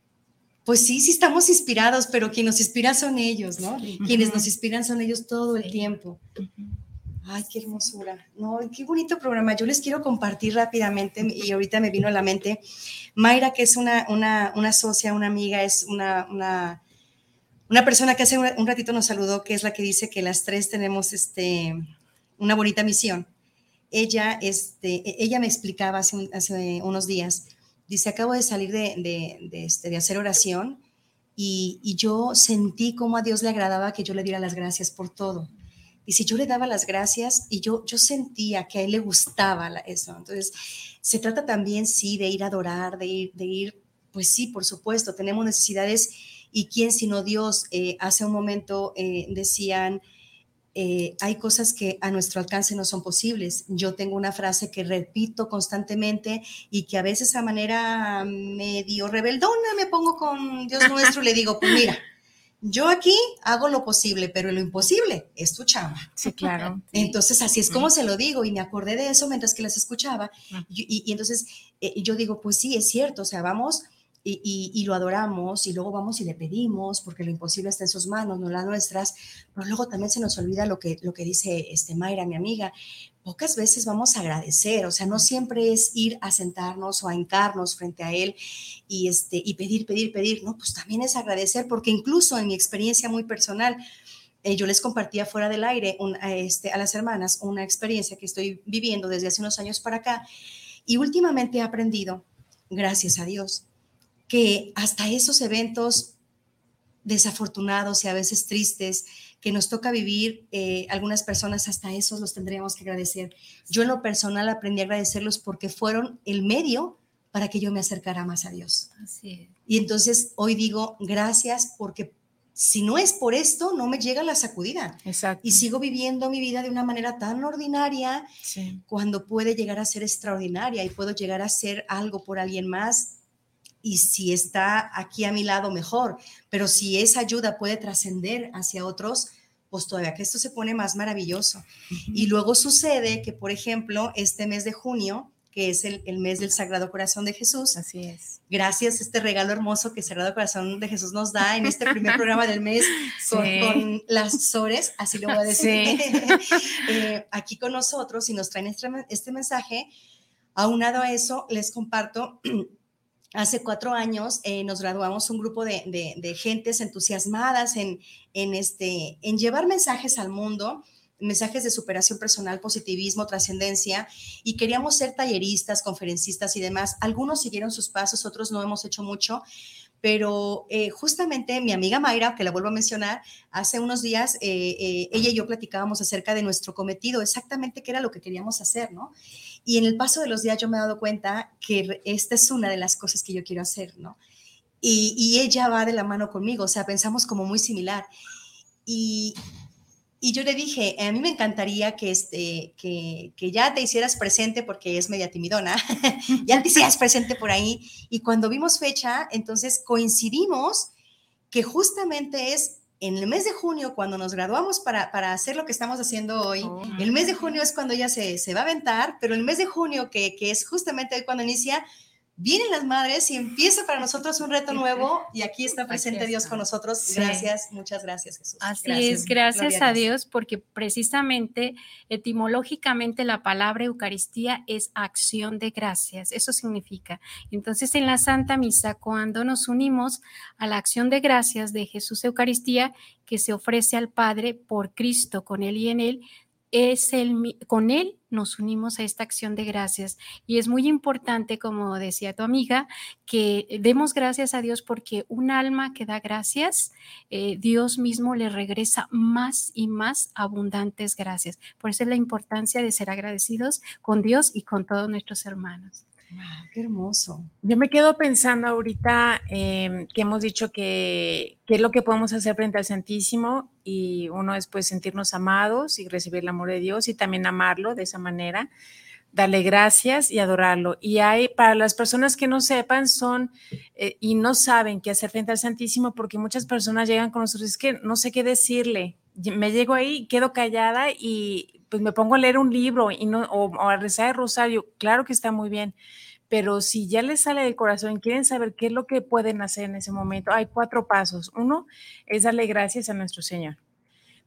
pues sí, sí estamos inspirados, pero quien nos inspira son ellos, ¿no? Quienes nos inspiran son ellos todo el tiempo. Ay, qué hermosura. No, qué bonito programa. Yo les quiero compartir rápidamente y ahorita me vino a la mente Mayra, que es una, una, una socia, una amiga, es una, una, una persona que hace un ratito nos saludó, que es la que dice que las tres tenemos este, una bonita misión. Ella, este, e, ella me explicaba hace, hace unos días Dice, acabo de salir de, este, de hacer oración y, yo sentí cómo a Dios le agradaba que yo le diera las gracias por todo. Y si yo le daba las gracias y yo, yo sentía que a él le gustaba eso. Entonces, se trata también, sí, de ir a adorar, de ir, de ir pues sí, por supuesto, tenemos necesidades y quién sino Dios, eh, hace un momento eh, decían, eh, hay cosas que a nuestro alcance no son posibles. Yo tengo una frase que repito constantemente y que a veces a manera medio rebeldona me pongo con Dios nuestro y le digo, pues mira, yo aquí hago lo posible, pero lo imposible es tu chamba. Sí, claro. Entonces, así es como se lo digo y me acordé de eso mientras que las escuchaba. Y, entonces eh, yo digo, pues sí, es cierto, o sea, vamos y, lo adoramos y luego vamos y le pedimos porque lo imposible está en sus manos, no las nuestras, pero luego también se nos olvida lo que, lo que dice este Mayra, mi amiga, pocas veces vamos a agradecer, o sea, no siempre es ir a sentarnos o a hincarnos frente a él y, este, y pedir, pedir, pedir, no, pues también es agradecer porque incluso en mi experiencia muy personal, eh, yo les compartía fuera del aire a, este, a las hermanas una experiencia que estoy viviendo desde hace unos años para acá y últimamente he aprendido, gracias a Dios, que hasta esos eventos desafortunados y a veces tristes que nos toca vivir, eh, algunas personas hasta esos los tendríamos que agradecer. Yo en lo personal aprendí a agradecerlos porque fueron el medio para que yo me acercara más a Dios. Y entonces hoy digo gracias porque si no es por esto, no me llega la sacudida. Exacto. Y sigo viviendo mi vida de una manera tan ordinaria cuando puede llegar a ser extraordinaria y puedo llegar a ser algo por alguien más y si está aquí a mi lado, mejor. Pero si esa ayuda puede trascender hacia otros, pues todavía que esto se pone más maravilloso. Y luego sucede que, por ejemplo, este mes de junio, que es el, mes del Sagrado Corazón de Jesús. Así es. Gracias a este regalo hermoso que el Sagrado Corazón de Jesús nos da en este primer programa del mes con, las Sores, así lo voy a decir, eh, aquí con nosotros y nos traen este, este mensaje. Aunado a eso, les comparto Hace cuatro años eh, nos graduamos un grupo de, gentes entusiasmadas en, en, este, en llevar mensajes al mundo, mensajes de superación personal, positivismo, trascendencia, y queríamos ser talleristas, conferencistas y demás. Algunos siguieron sus pasos, otros no hemos hecho mucho, pero eh, justamente mi amiga Mayra, que la vuelvo a mencionar, hace unos días eh, ella y yo platicábamos acerca de nuestro cometido, exactamente qué era lo que queríamos hacer, ¿no? Y en el paso de los días yo me he dado cuenta que esta es una de las cosas que yo quiero hacer, ¿no? Y, ella va de la mano conmigo, o sea, pensamos como muy similar. Y, y yo le dije, a mí me encantaría que, este, que, que, ya te hicieras presente porque es media timidona, ya te hicieras presente por ahí. Y cuando vimos fecha, entonces coincidimos que justamente es en el mes de junio, cuando nos graduamos para, para hacer lo que estamos haciendo hoy, oh, el mes de junio es cuando ella se, se va a aventar, pero el mes de junio, que, que, es justamente hoy cuando inicia, vienen las madres y empieza para nosotros un reto nuevo y aquí está presente Dios con nosotros. Gracias, muchas gracias Jesús. Así es, gracias a Dios porque precisamente etimológicamente la palabra Eucaristía es acción de gracias, eso significa. Entonces en la Santa Misa, cuando nos unimos a la acción de gracias de Jesús Eucaristía que se ofrece al Padre por Cristo, con Él y en Él, es el, con Él nos unimos a esta acción de gracias. Y es muy importante, como decía tu amiga, que demos gracias a Dios porque un alma que da gracias, eh, Dios mismo le regresa más y más abundantes gracias. Por eso es la importancia de ser agradecidos con Dios y con todos nuestros hermanos qué hermoso. Yo me quedo pensando ahorita em, que hemos dicho que, qué es lo que podemos hacer frente al Santísimo y uno es pues sentirnos amados y recibir el amor de Dios y también amarlo de esa manera, darle gracias y adorarlo. Y hay, para las personas que no sepan, son eh, y no saben qué hacer frente al Santísimo porque muchas personas llegan con nosotros, es que no sé qué decirle. Me llego ahí, quedo callada y pues me pongo a leer un libro y no, o, a rezar el rosario. Claro que está muy bien pero si ya les sale del corazón quieren saber qué es lo que pueden hacer en ese momento, hay cuatro pasos. Uno es darle gracias a nuestro Señor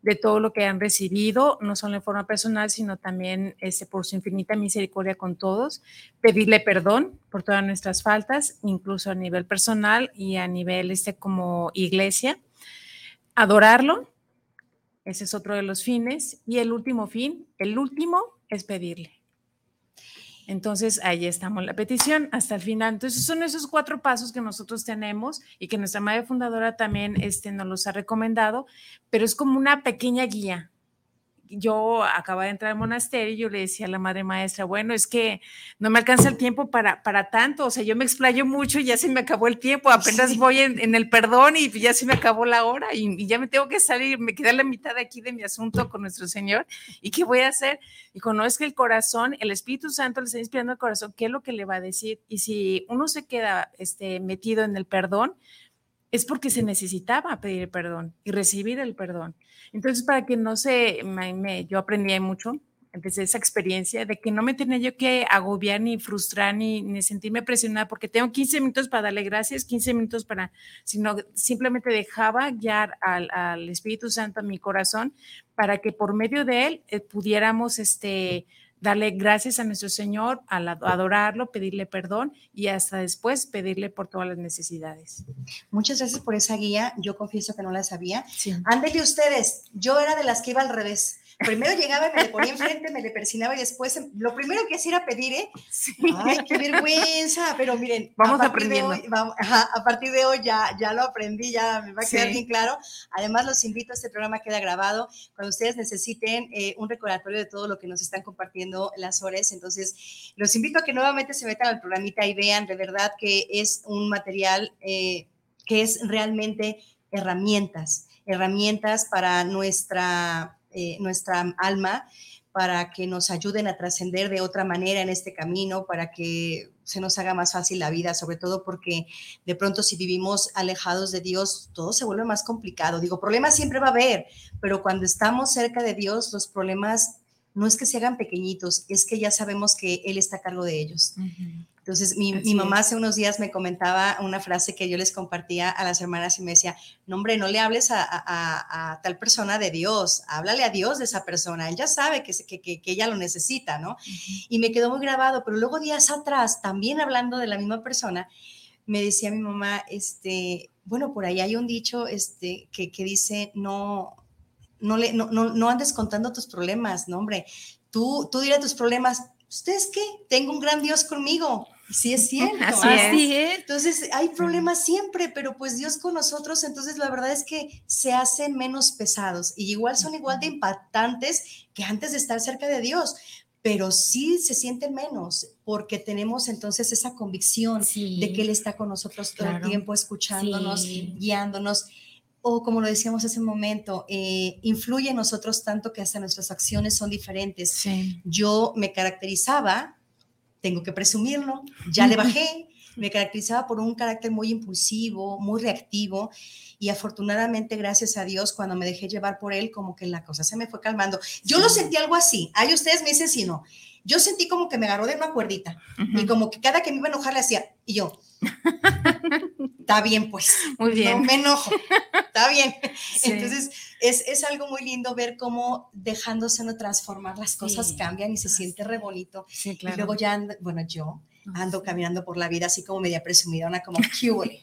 de todo lo que han recibido, no solo en forma personal, sino también este, por su infinita misericordia con todos, pedirle perdón por todas nuestras faltas, incluso a nivel personal y a nivel este, como iglesia, adorarlo, ese es otro de los fines, y el último fin, el último es pedirle. Entonces, ahí estamos la petición hasta el final. Entonces, son esos cuatro pasos que nosotros tenemos y que nuestra madre fundadora también este, nos los ha recomendado, pero es como una pequeña guía yo acaba de entrar al monasterio y yo le decía a la madre maestra, bueno, es que no me alcanza el tiempo para, para tanto, o sea, yo me explayo mucho y ya se me acabó el tiempo, apenas voy en, el perdón y ya se me acabó la hora y, ya me tengo que salir, me queda la mitad aquí de mi asunto con nuestro Señor y qué voy a hacer. Y que el corazón, el Espíritu Santo le está inspirando al corazón, ¿qué es lo que le va a decir? Y si uno se queda este, metido en el perdón, es porque se necesitaba pedir perdón y recibir el perdón. Entonces, para que no se, me, yo aprendí mucho desde esa experiencia de que no me tenía yo que agobiar ni frustrar ni, sentirme presionada porque tengo 15 minutos para darle gracias, 15 minutos para, sino simplemente dejaba guiar al, al Espíritu Santo a mi corazón para que por medio de él eh, pudiéramos este, darle gracias a nuestro Señor, adorarlo, pedirle perdón y hasta después pedirle por todas las necesidades. Muchas gracias por esa guía. Yo confieso que no la sabía. Sí. ustedes. Yo era de las que iba al revés. Primero llegaba, me le ponía enfrente, me le persinaba y después lo primero que hacía era pedir, ¿eh? Ay, qué vergüenza. Pero miren, vamos a aprendiendo. a partir de hoy ya, ya lo aprendí, ya me va a quedar bien claro. Además, los invito, a este programa queda grabado. Cuando ustedes necesiten eh, un recordatorio de todo lo que nos están compartiendo las horas, entonces los invito a que nuevamente se metan al programita y vean de verdad que es un material eh, que es realmente herramientas, herramientas para nuestra eh, nuestra alma para que nos ayuden a trascender de otra manera en este camino, para que se nos haga más fácil la vida, sobre todo porque de pronto si vivimos alejados de Dios, todo se vuelve más complicado. Digo, problemas siempre va a haber, pero cuando estamos cerca de Dios, los problemas no es que se hagan pequeñitos, es que ya sabemos que Él está a cargo de ellos. Entonces, mi, mamá hace unos días me comentaba una frase que yo les compartía a las hermanas y me decía, no hombre, no le hables a, tal persona de Dios, háblale a Dios de esa persona, él ya sabe que, que, que, ella lo necesita, ¿no? Y me quedó muy grabado, pero luego días atrás, también hablando de la misma persona, me decía mi mamá, este, bueno, por ahí hay un dicho este, que, dice, no, no, le, no, no, no andes contando tus problemas, no, hombre, tú, tú dile tus problemas, ¿ustedes qué? Tengo un gran Dios conmigo. Sí, es cierto. Así, es. Entonces, hay problemas siempre, pero pues Dios con nosotros, entonces la verdad es que se hacen menos pesados. Y igual son igual de impactantes que antes de estar cerca de Dios, pero sí se sienten menos porque tenemos entonces esa convicción de que Él está con nosotros todo el tiempo, escuchándonos, guiándonos. O como lo decíamos hace un momento, eh, influye en nosotros tanto que hasta nuestras acciones son diferentes. Yo me caracterizaba tengo que presumirlo, ya le bajé, me caracterizaba por un carácter muy impulsivo, muy reactivo y afortunadamente, gracias a Dios, cuando me dejé llevar por él, como que la cosa se me fue calmando. Yo lo sentí algo así, ahí ustedes me dicen si no. yo sentí como que me agarró de una cuerdita y como que cada que me iba a enojar le hacía, y yo, está bien pues, Muy bien. no me enojo, está bien. Entonces es, es, algo muy lindo ver cómo dejándose no transformar las cosas Sí. cambian y se siente re bonito. Sí, Y claro. luego ya, ando- bueno, yo ando caminando por la vida así como media presumidona, como "¿Qué huele?".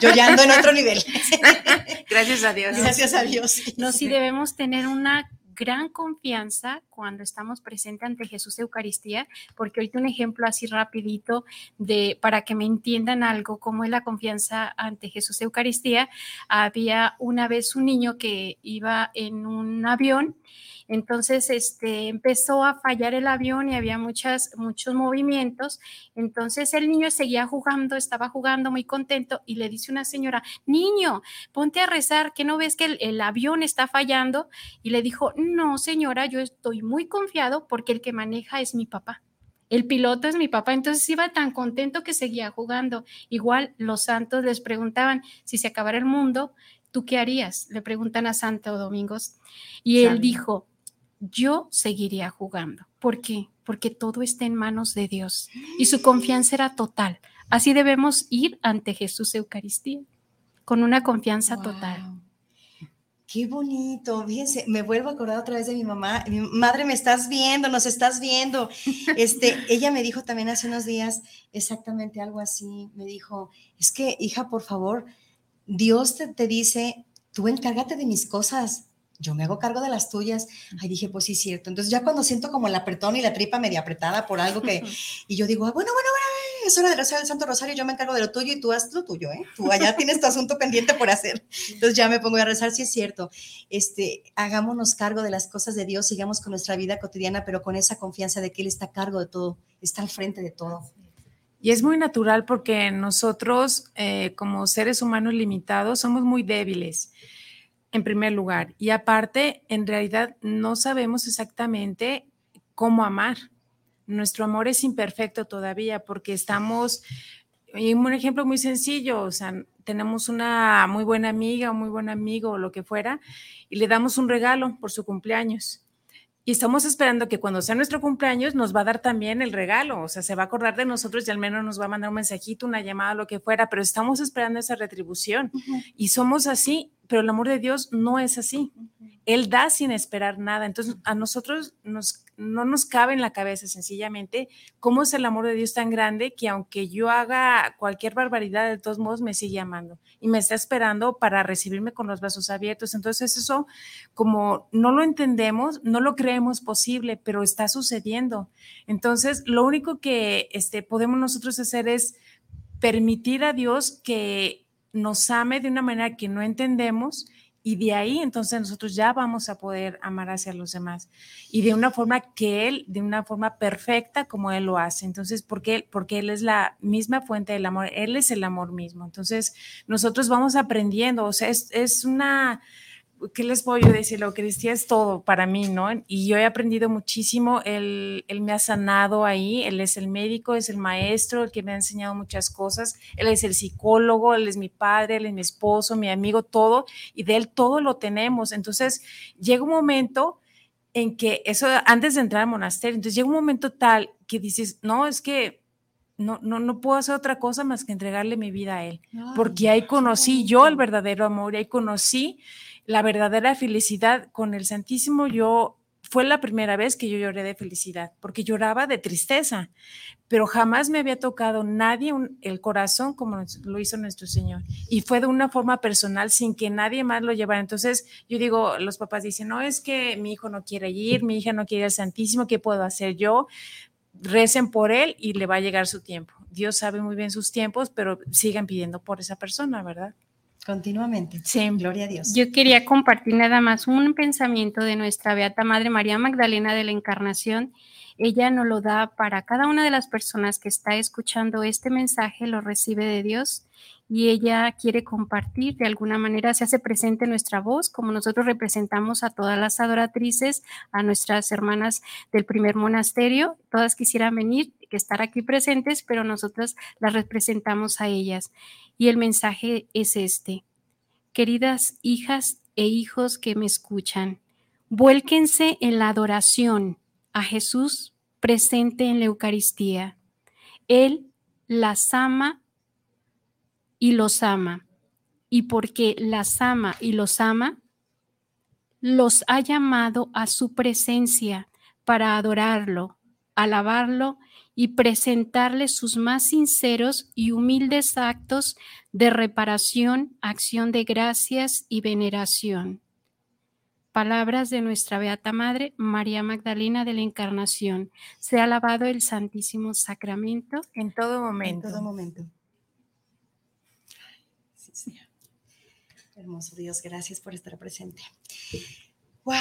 Yo ya ando en otro nivel. Gracias a Dios. Gracias a Dios. No, sí debemos tener una gran confianza cuando estamos presentes ante Jesús Eucaristía, porque ahorita un ejemplo así rapidito de para que me entiendan algo cómo es la confianza ante Jesús Eucaristía. Había una vez un niño que iba en un avión entonces, este, empezó a fallar el avión y había muchas, muchos movimientos. Entonces, el niño seguía jugando, estaba jugando muy contento y le dice una señora, niño, ponte a rezar, que no ves que el, el avión está fallando. Y le dijo, no, señora, yo estoy muy confiado porque el que maneja es mi papá. El piloto es mi papá, entonces iba tan contento que seguía jugando. Igual los santos les preguntaban, si se acabara el mundo, ¿tú qué harías? Le preguntan a Santo Domingos. Y él dijo, yo seguiría jugando. ¿Por qué? Porque todo está en manos de Dios y su confianza era total. Así debemos ir ante Jesús Eucaristía, con una confianza total. Qué bonito, fíjense, me vuelvo a acordar otra vez de mi mamá. Mi madre, me estás viendo, nos estás viendo. Este, ella me dijo también hace unos días exactamente algo así. Me dijo, es que, hija, por favor, Dios te, te dice, tú encárgate de mis cosas. Yo me hago cargo de las tuyas. Ay, dije, pues sí, es cierto. Entonces, ya cuando siento como el apretón y la tripa media apretada por algo que, y yo digo, ah, bueno, bueno, bueno, es hora de rezar el Santo Rosario, yo me encargo de lo tuyo y tú haz lo tuyo, ¿eh? Tú allá tienes tu asunto pendiente por hacer. Entonces ya me pongo a rezar, sí es cierto. Este, hagámonos cargo de las cosas de Dios, sigamos con nuestra vida cotidiana, pero con esa confianza de que Él está a cargo de todo, está al frente de todo. Y es muy natural porque nosotros, eh, como seres humanos limitados, somos muy débiles, en primer lugar. Y aparte, en realidad, no sabemos exactamente cómo amar. Nuestro amor es imperfecto todavía porque estamos, y un ejemplo muy sencillo, o sea, tenemos una muy buena amiga o muy buen amigo o lo que fuera, y le damos un regalo por su cumpleaños. Y estamos esperando que cuando sea nuestro cumpleaños nos va a dar también el regalo, o sea, se va a acordar de nosotros y al menos nos va a mandar un mensajito, una llamada, lo que fuera, pero estamos esperando esa retribución. Y somos así, pero el amor de Dios no es así. Él da sin esperar nada. Entonces, a nosotros nos, no nos cabe en la cabeza sencillamente cómo es el amor de Dios tan grande que aunque yo haga cualquier barbaridad, de todos modos me sigue amando y me está esperando para recibirme con los brazos abiertos. Entonces, eso como no lo entendemos, no lo creemos posible, pero está sucediendo. Entonces, lo único que este, podemos nosotros hacer es permitir a Dios que nos ame de una manera que no entendemos y de ahí entonces nosotros ya vamos a poder amar hacia los demás y de una forma que Él, de una forma perfecta como Él lo hace. Entonces, porque, porque Él es la misma fuente del amor, Él es el amor mismo. Entonces, nosotros vamos aprendiendo, o sea, es, es una... ¿Qué les puedo yo decir? La Eucaristía es todo para mí, ¿no? Y yo he aprendido muchísimo, él, él me ha sanado ahí, él es el médico, es el maestro, el que me ha enseñado muchas cosas, él es el psicólogo, él es mi padre, él es mi esposo, mi amigo, todo, y de él todo lo tenemos. Entonces, llega un momento en que eso, antes de entrar al monasterio, entonces llega un momento tal que dices, no, es que no, no, no puedo hacer otra cosa más que entregarle mi vida a él, porque ahí conocí yo el verdadero amor, y ahí conocí la verdadera felicidad con el Santísimo. Yo fue la primera vez que yo lloré de felicidad, porque lloraba de tristeza, pero jamás me había tocado nadie un, el corazón como lo hizo nuestro Señor. Y fue de una forma personal, sin que nadie más lo llevara. Entonces, yo digo, los papás dicen, no, es que mi hijo no quiere ir, mi hija no quiere ir al Santísimo, ¿qué puedo hacer yo? Recen por él y le va a llegar su tiempo. Dios sabe muy bien sus tiempos, pero sigan pidiendo por esa persona, ¿verdad? Continuamente. Sí. Gloria a Dios. Yo quería compartir nada más un pensamiento de nuestra Beata Madre María Magdalena de la Encarnación. Ella nos lo da para cada una de las personas que está escuchando este mensaje, lo recibe de Dios y ella quiere compartir de alguna manera, se hace presente nuestra voz, como nosotros representamos a todas las adoratrices, a nuestras hermanas del primer monasterio, todas quisieran venir, que estar aquí presentes, pero nosotros las representamos a ellas. Y el mensaje es este. Queridas hijas e hijos que me escuchan, vuélquense en la adoración a Jesús presente en la Eucaristía. Él las ama y los ama. Y porque las ama y los ama, los ha llamado a su presencia para adorarlo, alabarlo y presentarle sus más sinceros y humildes actos de reparación, acción de gracias y veneración. Palabras de nuestra Beata Madre, María Magdalena de la Encarnación. Sea alabado el Santísimo Sacramento en todo momento. En todo momento. Hermoso Dios, gracias por estar presente. ¡Wow!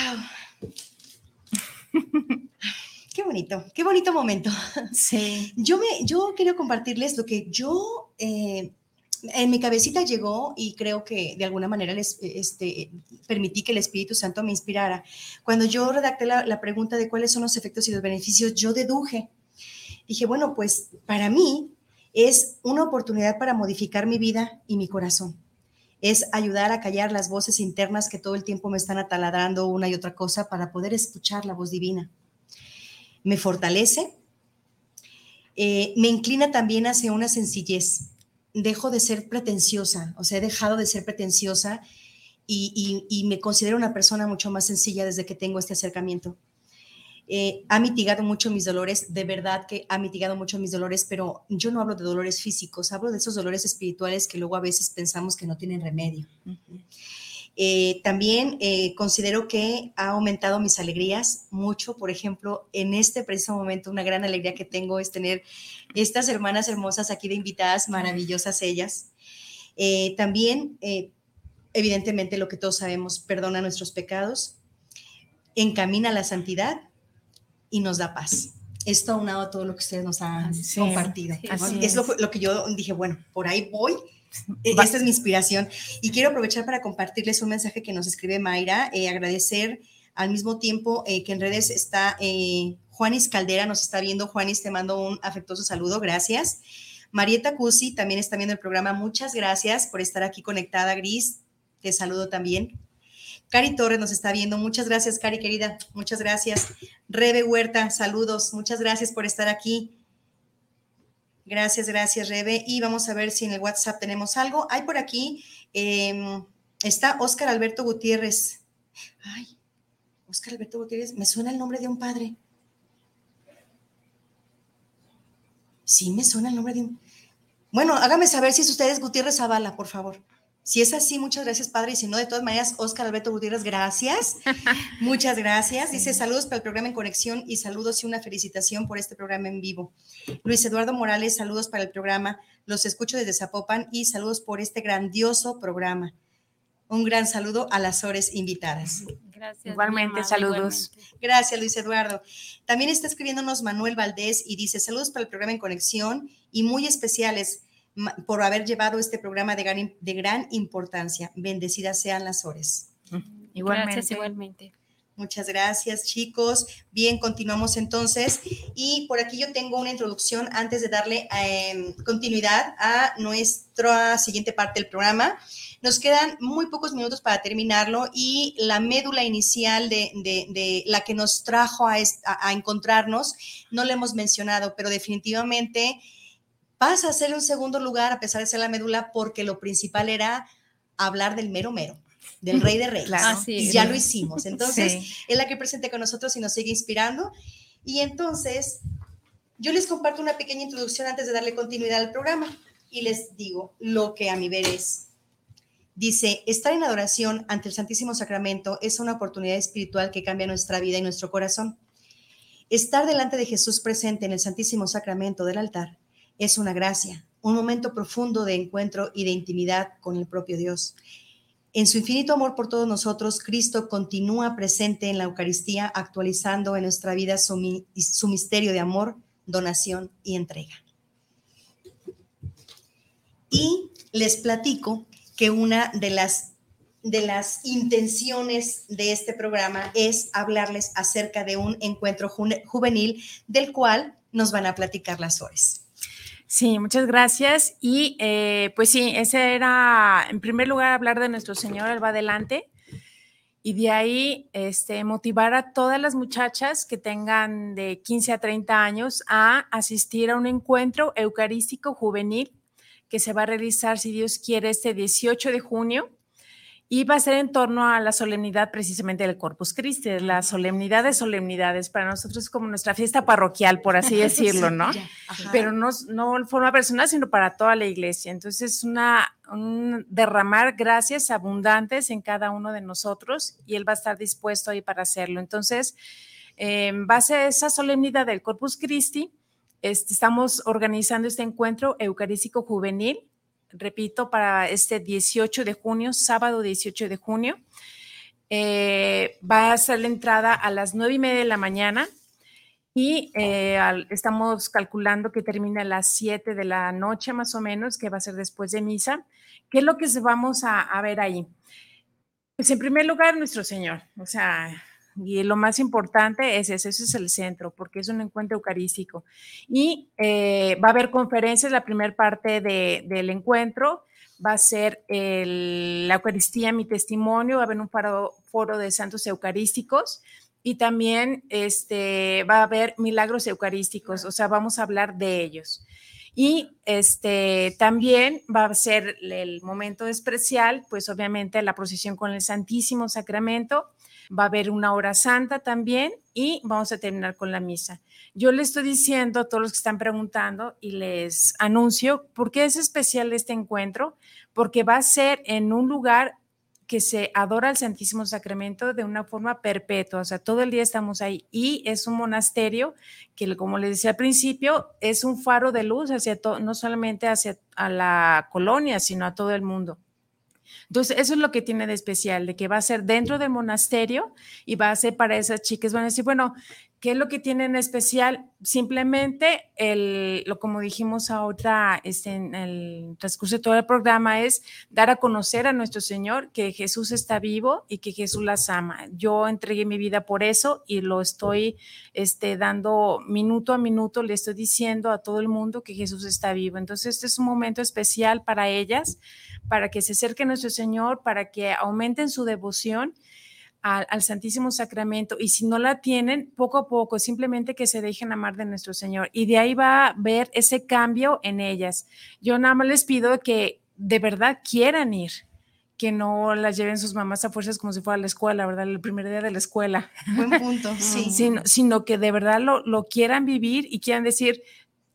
Qué bonito, qué bonito momento. Sí. Yo, me, yo quiero compartirles lo que yo eh, en mi cabecita llegó y creo que de alguna manera les este, permití que el Espíritu Santo me inspirara. Cuando yo redacté la, la pregunta de cuáles son los efectos y los beneficios, yo deduje. Dije, bueno, pues para mí es una oportunidad para modificar mi vida y mi corazón es ayudar a callar las voces internas que todo el tiempo me están ataladrando una y otra cosa para poder escuchar la voz divina me fortalece, eh, me inclina también hacia una sencillez. Dejo de ser pretenciosa, o sea, he dejado de ser pretenciosa y, me considero una persona mucho más sencilla desde que tengo este acercamiento. Eh, ha mitigado mucho mis dolores, de verdad que ha mitigado mucho mis dolores, pero yo no hablo de dolores físicos, hablo de esos dolores espirituales que luego a veces pensamos que no tienen remedio. Eh, también eh, considero que ha aumentado mis alegrías mucho. Por ejemplo, en este preciso momento, una gran alegría que tengo es tener estas hermanas hermosas aquí de invitadas, maravillosas ellas. Eh, también, evidentemente, lo que todos sabemos, perdona nuestros pecados, encamina la santidad y nos da paz. Esto aunado a todo lo que ustedes nos han compartido. es, lo, lo que yo dije, bueno, por ahí voy e, esta es mi inspiración. Y quiero aprovechar para compartirles un mensaje que nos escribe Mayra, eh, agradecer al mismo tiempo eh, que en redes está eh, Juanis Caldera, nos está viendo. Juanis, te mando un afectuoso saludo, gracias. Marieta Cusi también está viendo el programa, muchas gracias por estar aquí conectada, Gris, te saludo también. Cari Torres nos está viendo, muchas gracias, Cari querida, muchas gracias. Rebe Huerta, saludos, muchas gracias por estar aquí. Gracias, gracias, Rebe. Y vamos a ver si en el WhatsApp tenemos algo. Hay por aquí, em, está Oscar Alberto Gutiérrez. Ay, Oscar Alberto Gutiérrez, me suena el nombre de un padre. Sí, me suena el nombre de un... Bueno, hágame saber si es ustedes Gutiérrez Zavala, por favor. Si es así, muchas gracias, padre. Y si no, de todas maneras, Oscar Alberto Gutiérrez, gracias. muchas gracias. Dice saludos para el programa en conexión y saludos y una felicitación por este programa en vivo. Luis Eduardo Morales, saludos para el programa. Los escucho desde Zapopan y saludos por este grandioso programa. Un gran saludo a las horas invitadas. Gracias. Igualmente, saludos. Gracias, Luis Eduardo. También está escribiéndonos Manuel Valdés y dice saludos para el programa en conexión y muy especiales por haber llevado este programa de gran, de gran importancia. Bendecidas sean las horas. Igualmente. igualmente. Muchas gracias, chicos. Bien, continuamos entonces. Y por aquí yo tengo una introducción antes de darle em, continuidad a nuestra siguiente parte del programa. Nos quedan muy pocos minutos para terminarlo y la médula inicial de, la que nos trajo a, a, encontrarnos no la hemos mencionado, pero definitivamente pasa a ser un segundo lugar a pesar de ser la médula porque lo principal era hablar del mero mero del rey de reyes. y ya lo hicimos. Entonces, es la que presente con nosotros y nos sigue inspirando. Y entonces, yo les comparto una pequeña introducción antes de darle continuidad al programa y les digo lo que a mi ver es. Dice, estar en adoración ante el Santísimo Sacramento es una oportunidad espiritual que cambia nuestra vida y nuestro corazón. Estar delante de Jesús presente en el Santísimo Sacramento del altar es una gracia, un momento profundo de encuentro y de intimidad con el propio Dios. En su infinito amor por todos nosotros, Cristo continúa presente en la Eucaristía, actualizando en nuestra vida su, misterio de amor, donación y entrega. Y les platico que una de las, de las intenciones de este programa es hablarles acerca de un encuentro juvenil del cual nos van a platicar las horas. Sí, muchas gracias. Y eh, pues sí, ese era, en primer lugar, hablar de nuestro Señor, Él va adelante. y de ahí este, motivar a todas las muchachas que tengan de 15 a 30 años a asistir a un encuentro eucarístico juvenil que se va a realizar, si Dios quiere, este 18 de junio y va a ser en torno a la solemnidad precisamente del Corpus Christi, la solemnidad de solemnidades. Para nosotros es como nuestra fiesta parroquial, por así decirlo, ¿no? Pero no, no en forma personal, sino para toda la iglesia. Entonces es una, un derramar gracias abundantes en cada uno de nosotros y Él va a estar dispuesto ahí para hacerlo. Entonces, en base a esa solemnidad del Corpus Christi, este, estamos organizando este encuentro eucarístico juvenil repito, para este 18 de junio, sábado 18 de junio. Eh, va a ser la entrada a las 9 y media de la mañana y eh, estamos calculando que termina a las 7 de la noche más o menos, que va a ser después de misa. ¿Qué es lo que vamos a, a ver ahí? Pues en primer lugar, nuestro Señor, o sea, y lo más importante es ese, ese es el centro, porque es un encuentro eucarístico. Y eh, va a haber conferencias, la primera parte del encuentro va a ser la Eucaristía, mi testimonio, va a haber un foro, foro de santos eucarísticos y también este, va a haber milagros eucarísticos, o sea, vamos a hablar de ellos. Y este, también va a ser el momento especial, pues obviamente la procesión con el Santísimo Sacramento va a haber una hora santa también y vamos a terminar con la misa. Yo le estoy diciendo a todos los que están preguntando y les anuncio por qué es especial este encuentro, porque va a ser en un lugar que se adora al Santísimo Sacramento de una forma perpetua, o sea, todo el día estamos ahí y es un monasterio que, como les decía al principio, es un faro de luz hacia no solamente hacia a la colonia, sino a todo el mundo. Entonces, eso es lo que tiene de especial, de que va a ser dentro del monasterio y va a ser para esas chicas. Van a decir, bueno, ¿qué es lo que tiene en especial? Simplemente, el, lo como dijimos ahora este, en el transcurso de todo el programa, es dar a conocer a nuestro Señor que Jesús está vivo y que Jesús las ama. Yo entregué mi vida por eso y lo estoy este, dando minuto a minuto, le estoy diciendo a todo el mundo que Jesús está vivo. Entonces, este es un momento especial para ellas para que se acerquen a nuestro Señor, para que aumenten su devoción al, Santísimo Sacramento. Y si no la tienen, poco a poco, simplemente que se dejen amar de nuestro Señor. Y de ahí va a ver ese cambio en ellas. Yo nada más les pido que de verdad quieran ir que no las lleven sus mamás a fuerzas como si fuera a la escuela, ¿verdad? El primer día de la escuela. Buen punto, sí. sino, sino, que de verdad lo, lo quieran vivir y quieran decir,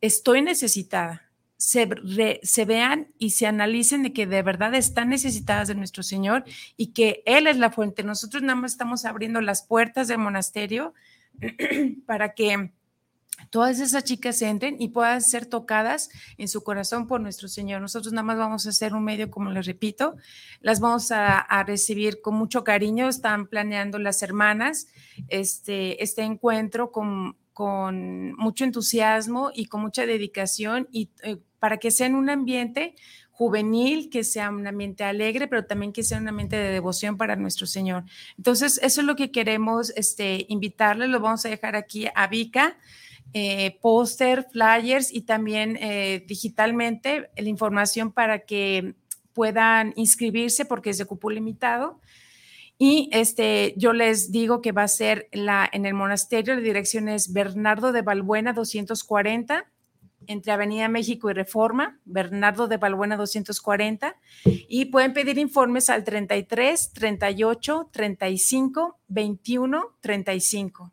estoy necesitada se, vean y se analicen de que de verdad están necesitadas de nuestro Señor y que Él es la fuente. Nosotros nada más estamos abriendo las puertas del monasterio para que todas esas chicas entren y puedan ser tocadas en su corazón por nuestro Señor. Nosotros nada más vamos a hacer un medio, como les repito, las vamos a, recibir con mucho cariño. Están planeando las hermanas este, este encuentro con, con mucho entusiasmo y con mucha dedicación y eh, para que sea en un ambiente juvenil, que sea un ambiente alegre, pero también que sea un ambiente de devoción para nuestro Señor. Entonces, eso es lo que queremos este, invitarles. Lo vamos a dejar aquí a Vika, eh, póster, flyers y también eh, digitalmente la información para que puedan inscribirse porque es de cupo limitado. Y este, yo les digo que va a ser en el monasterio, la dirección es Bernardo de Balbuena 240 entre Avenida México y Reforma, Bernardo de Balbuena 240, y pueden pedir informes al 33 38 35 21 35.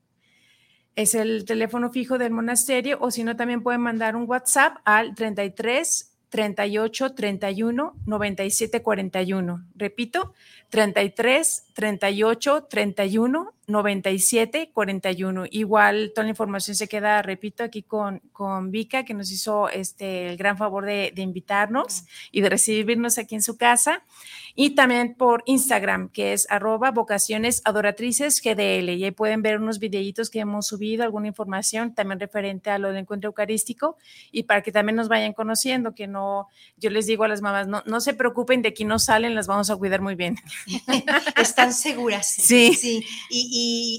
Es el teléfono fijo del monasterio, o si no, también pueden mandar un WhatsApp al 33 38 31 97 41. Repito, 33 38 31 97 41. Igual toda la información se queda, repito, aquí con, con Vika, que nos hizo este, el gran favor de, de invitarnos y de recibirnos aquí en su casa. Y también por Instagram, que es arroba vocaciones adoratrices GDL. Y ahí pueden ver unos videitos que hemos subido, alguna información también referente a lo del encuentro eucarístico y para que también nos vayan conociendo, que no, yo les digo a las mamás, no, no se preocupen de aquí no salen, las vamos a cuidar muy bien. Están seguras. Sí. sí. Y, y,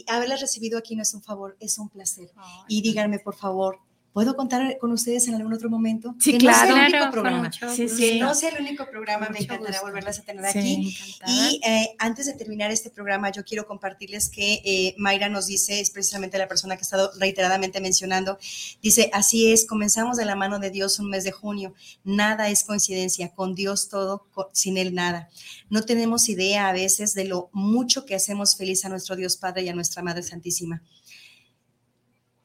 haberlas recibido aquí no es un favor, es un placer. Y díganme, por favor, ¿Puedo contar con ustedes en algún otro momento? Sí, que claro. No sea el único con programa. mucho Sí, sí. Que no sea el único programa, Con me mucho encantará gusto. volverlas a tener Sí. aquí. Y eh, antes de terminar este programa, yo quiero compartirles que eh, Mayra nos dice, es precisamente la persona que ha estado reiteradamente mencionando, dice, así es, comenzamos de la mano de Dios un mes de junio, nada es coincidencia, con Dios todo, co- sin Él nada. No tenemos idea a veces de lo mucho que hacemos feliz a nuestro Dios Padre y a nuestra Madre Santísima.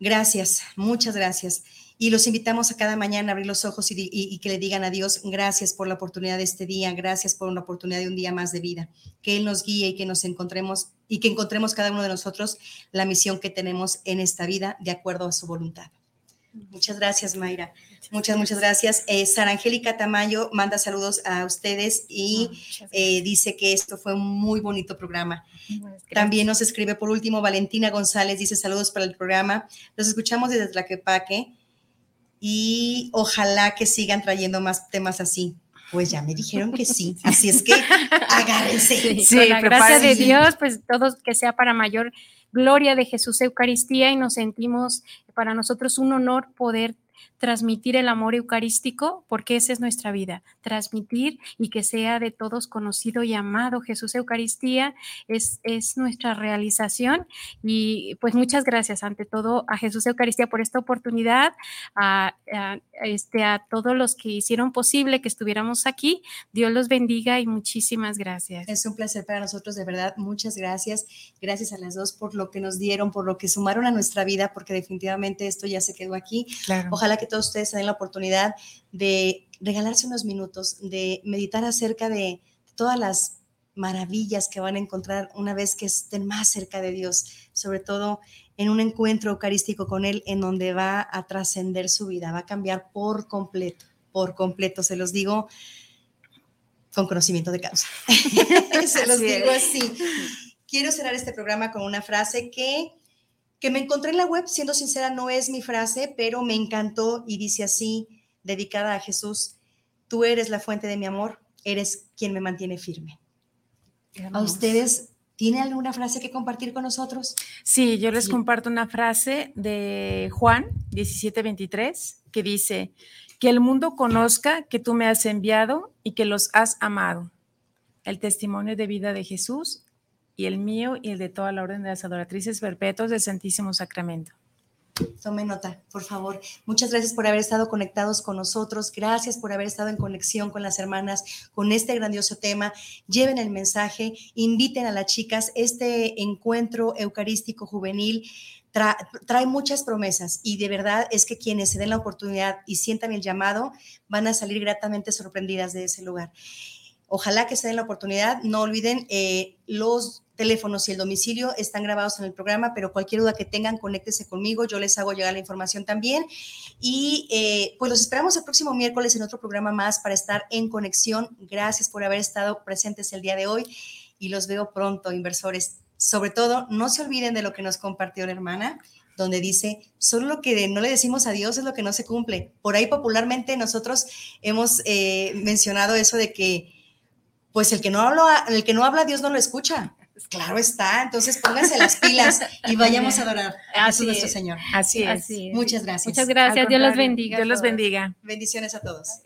Gracias, muchas gracias. Y los invitamos a cada mañana a abrir los ojos y, que le digan a Dios, gracias por la oportunidad de este día, gracias por una oportunidad de un día más de vida. Que Él nos guíe y que nos encontremos y que encontremos cada uno de nosotros la misión que tenemos en esta vida de acuerdo a su voluntad. Muchas gracias, Mayra. Muchas, muchas gracias. Eh, Sara Angélica Tamayo manda saludos a ustedes y Muchas eh, dice que esto fue un muy bonito programa. gracias. También nos escribe por último Valentina González, dice saludos para el programa. Los escuchamos desde Tlaquepaque y ojalá que sigan trayendo más temas así. Pues ya me dijeron que sí, así es que agárrense. Sí, Sí, con la gracia de. Dios, pues todo que sea para mayor gloria de Jesús Eucaristía y nos sentimos para nosotros un honor poder transmitir el amor eucarístico, porque esa es nuestra vida, transmitir y que sea de todos conocido y amado Jesús Eucaristía, es, es nuestra realización y pues muchas gracias ante todo a Jesús Eucaristía por esta oportunidad, a, a- este, a todos los que hicieron posible que estuviéramos aquí, Dios los bendiga y muchísimas gracias. Es un placer para nosotros, de verdad. Muchas gracias. Gracias a las dos por lo que nos dieron, por lo que sumaron a nuestra vida, porque definitivamente esto ya se quedó aquí. Claro. Ojalá que todos ustedes se den la oportunidad de regalarse unos minutos, de meditar acerca de todas las maravillas que van a encontrar una vez que estén más cerca de Dios, sobre todo en un encuentro eucarístico con Él, en donde va a trascender su vida, va a cambiar por completo, por completo, se los digo con conocimiento de causa. se los Así digo es. así. Quiero cerrar este programa con una frase que que me encontré en la web, siendo sincera, no es mi frase, pero me encantó y dice así, dedicada a Jesús, tú eres la fuente de mi amor, eres quien me mantiene firme. ¿A ustedes tiene alguna frase que compartir con nosotros? Sí, yo les Sí. comparto una frase de Juan 17:23 que dice, que el mundo conozca que tú me has enviado y que los has amado. El testimonio de vida de Jesús y el mío y el de toda la orden de las adoratrices perpetuas del Santísimo Sacramento. Tome nota, por favor. Muchas gracias por haber estado conectados con nosotros. Gracias por haber estado en conexión con las hermanas con este grandioso tema. Lleven el mensaje, inviten a las chicas. Este encuentro eucarístico juvenil tra- trae muchas promesas y de verdad es que quienes se den la oportunidad y sientan el llamado van a salir gratamente sorprendidas de ese lugar. Ojalá que se den la oportunidad. No olviden eh, los teléfonos y el domicilio están grabados en el programa, pero cualquier duda que tengan, conéctese conmigo, yo les hago llegar la información también. Y eh, pues los esperamos el próximo miércoles en otro programa más para estar en conexión. Gracias por haber estado presentes el día de hoy y los veo pronto, inversores. Sobre todo, no se olviden de lo que nos compartió la hermana, donde dice, solo lo que no le decimos a Dios es lo que no se cumple. Por ahí popularmente nosotros hemos eh, mencionado eso de que, pues el que no habla, el que no habla, Dios no lo escucha. Claro está, entonces pónganse las pilas y vayamos a adorar a Así Jesús nuestro es. Señor. Así es. Así es. Muchas gracias. Muchas gracias. Dios los bendiga. Dios los bendiga. Bendiciones a todos.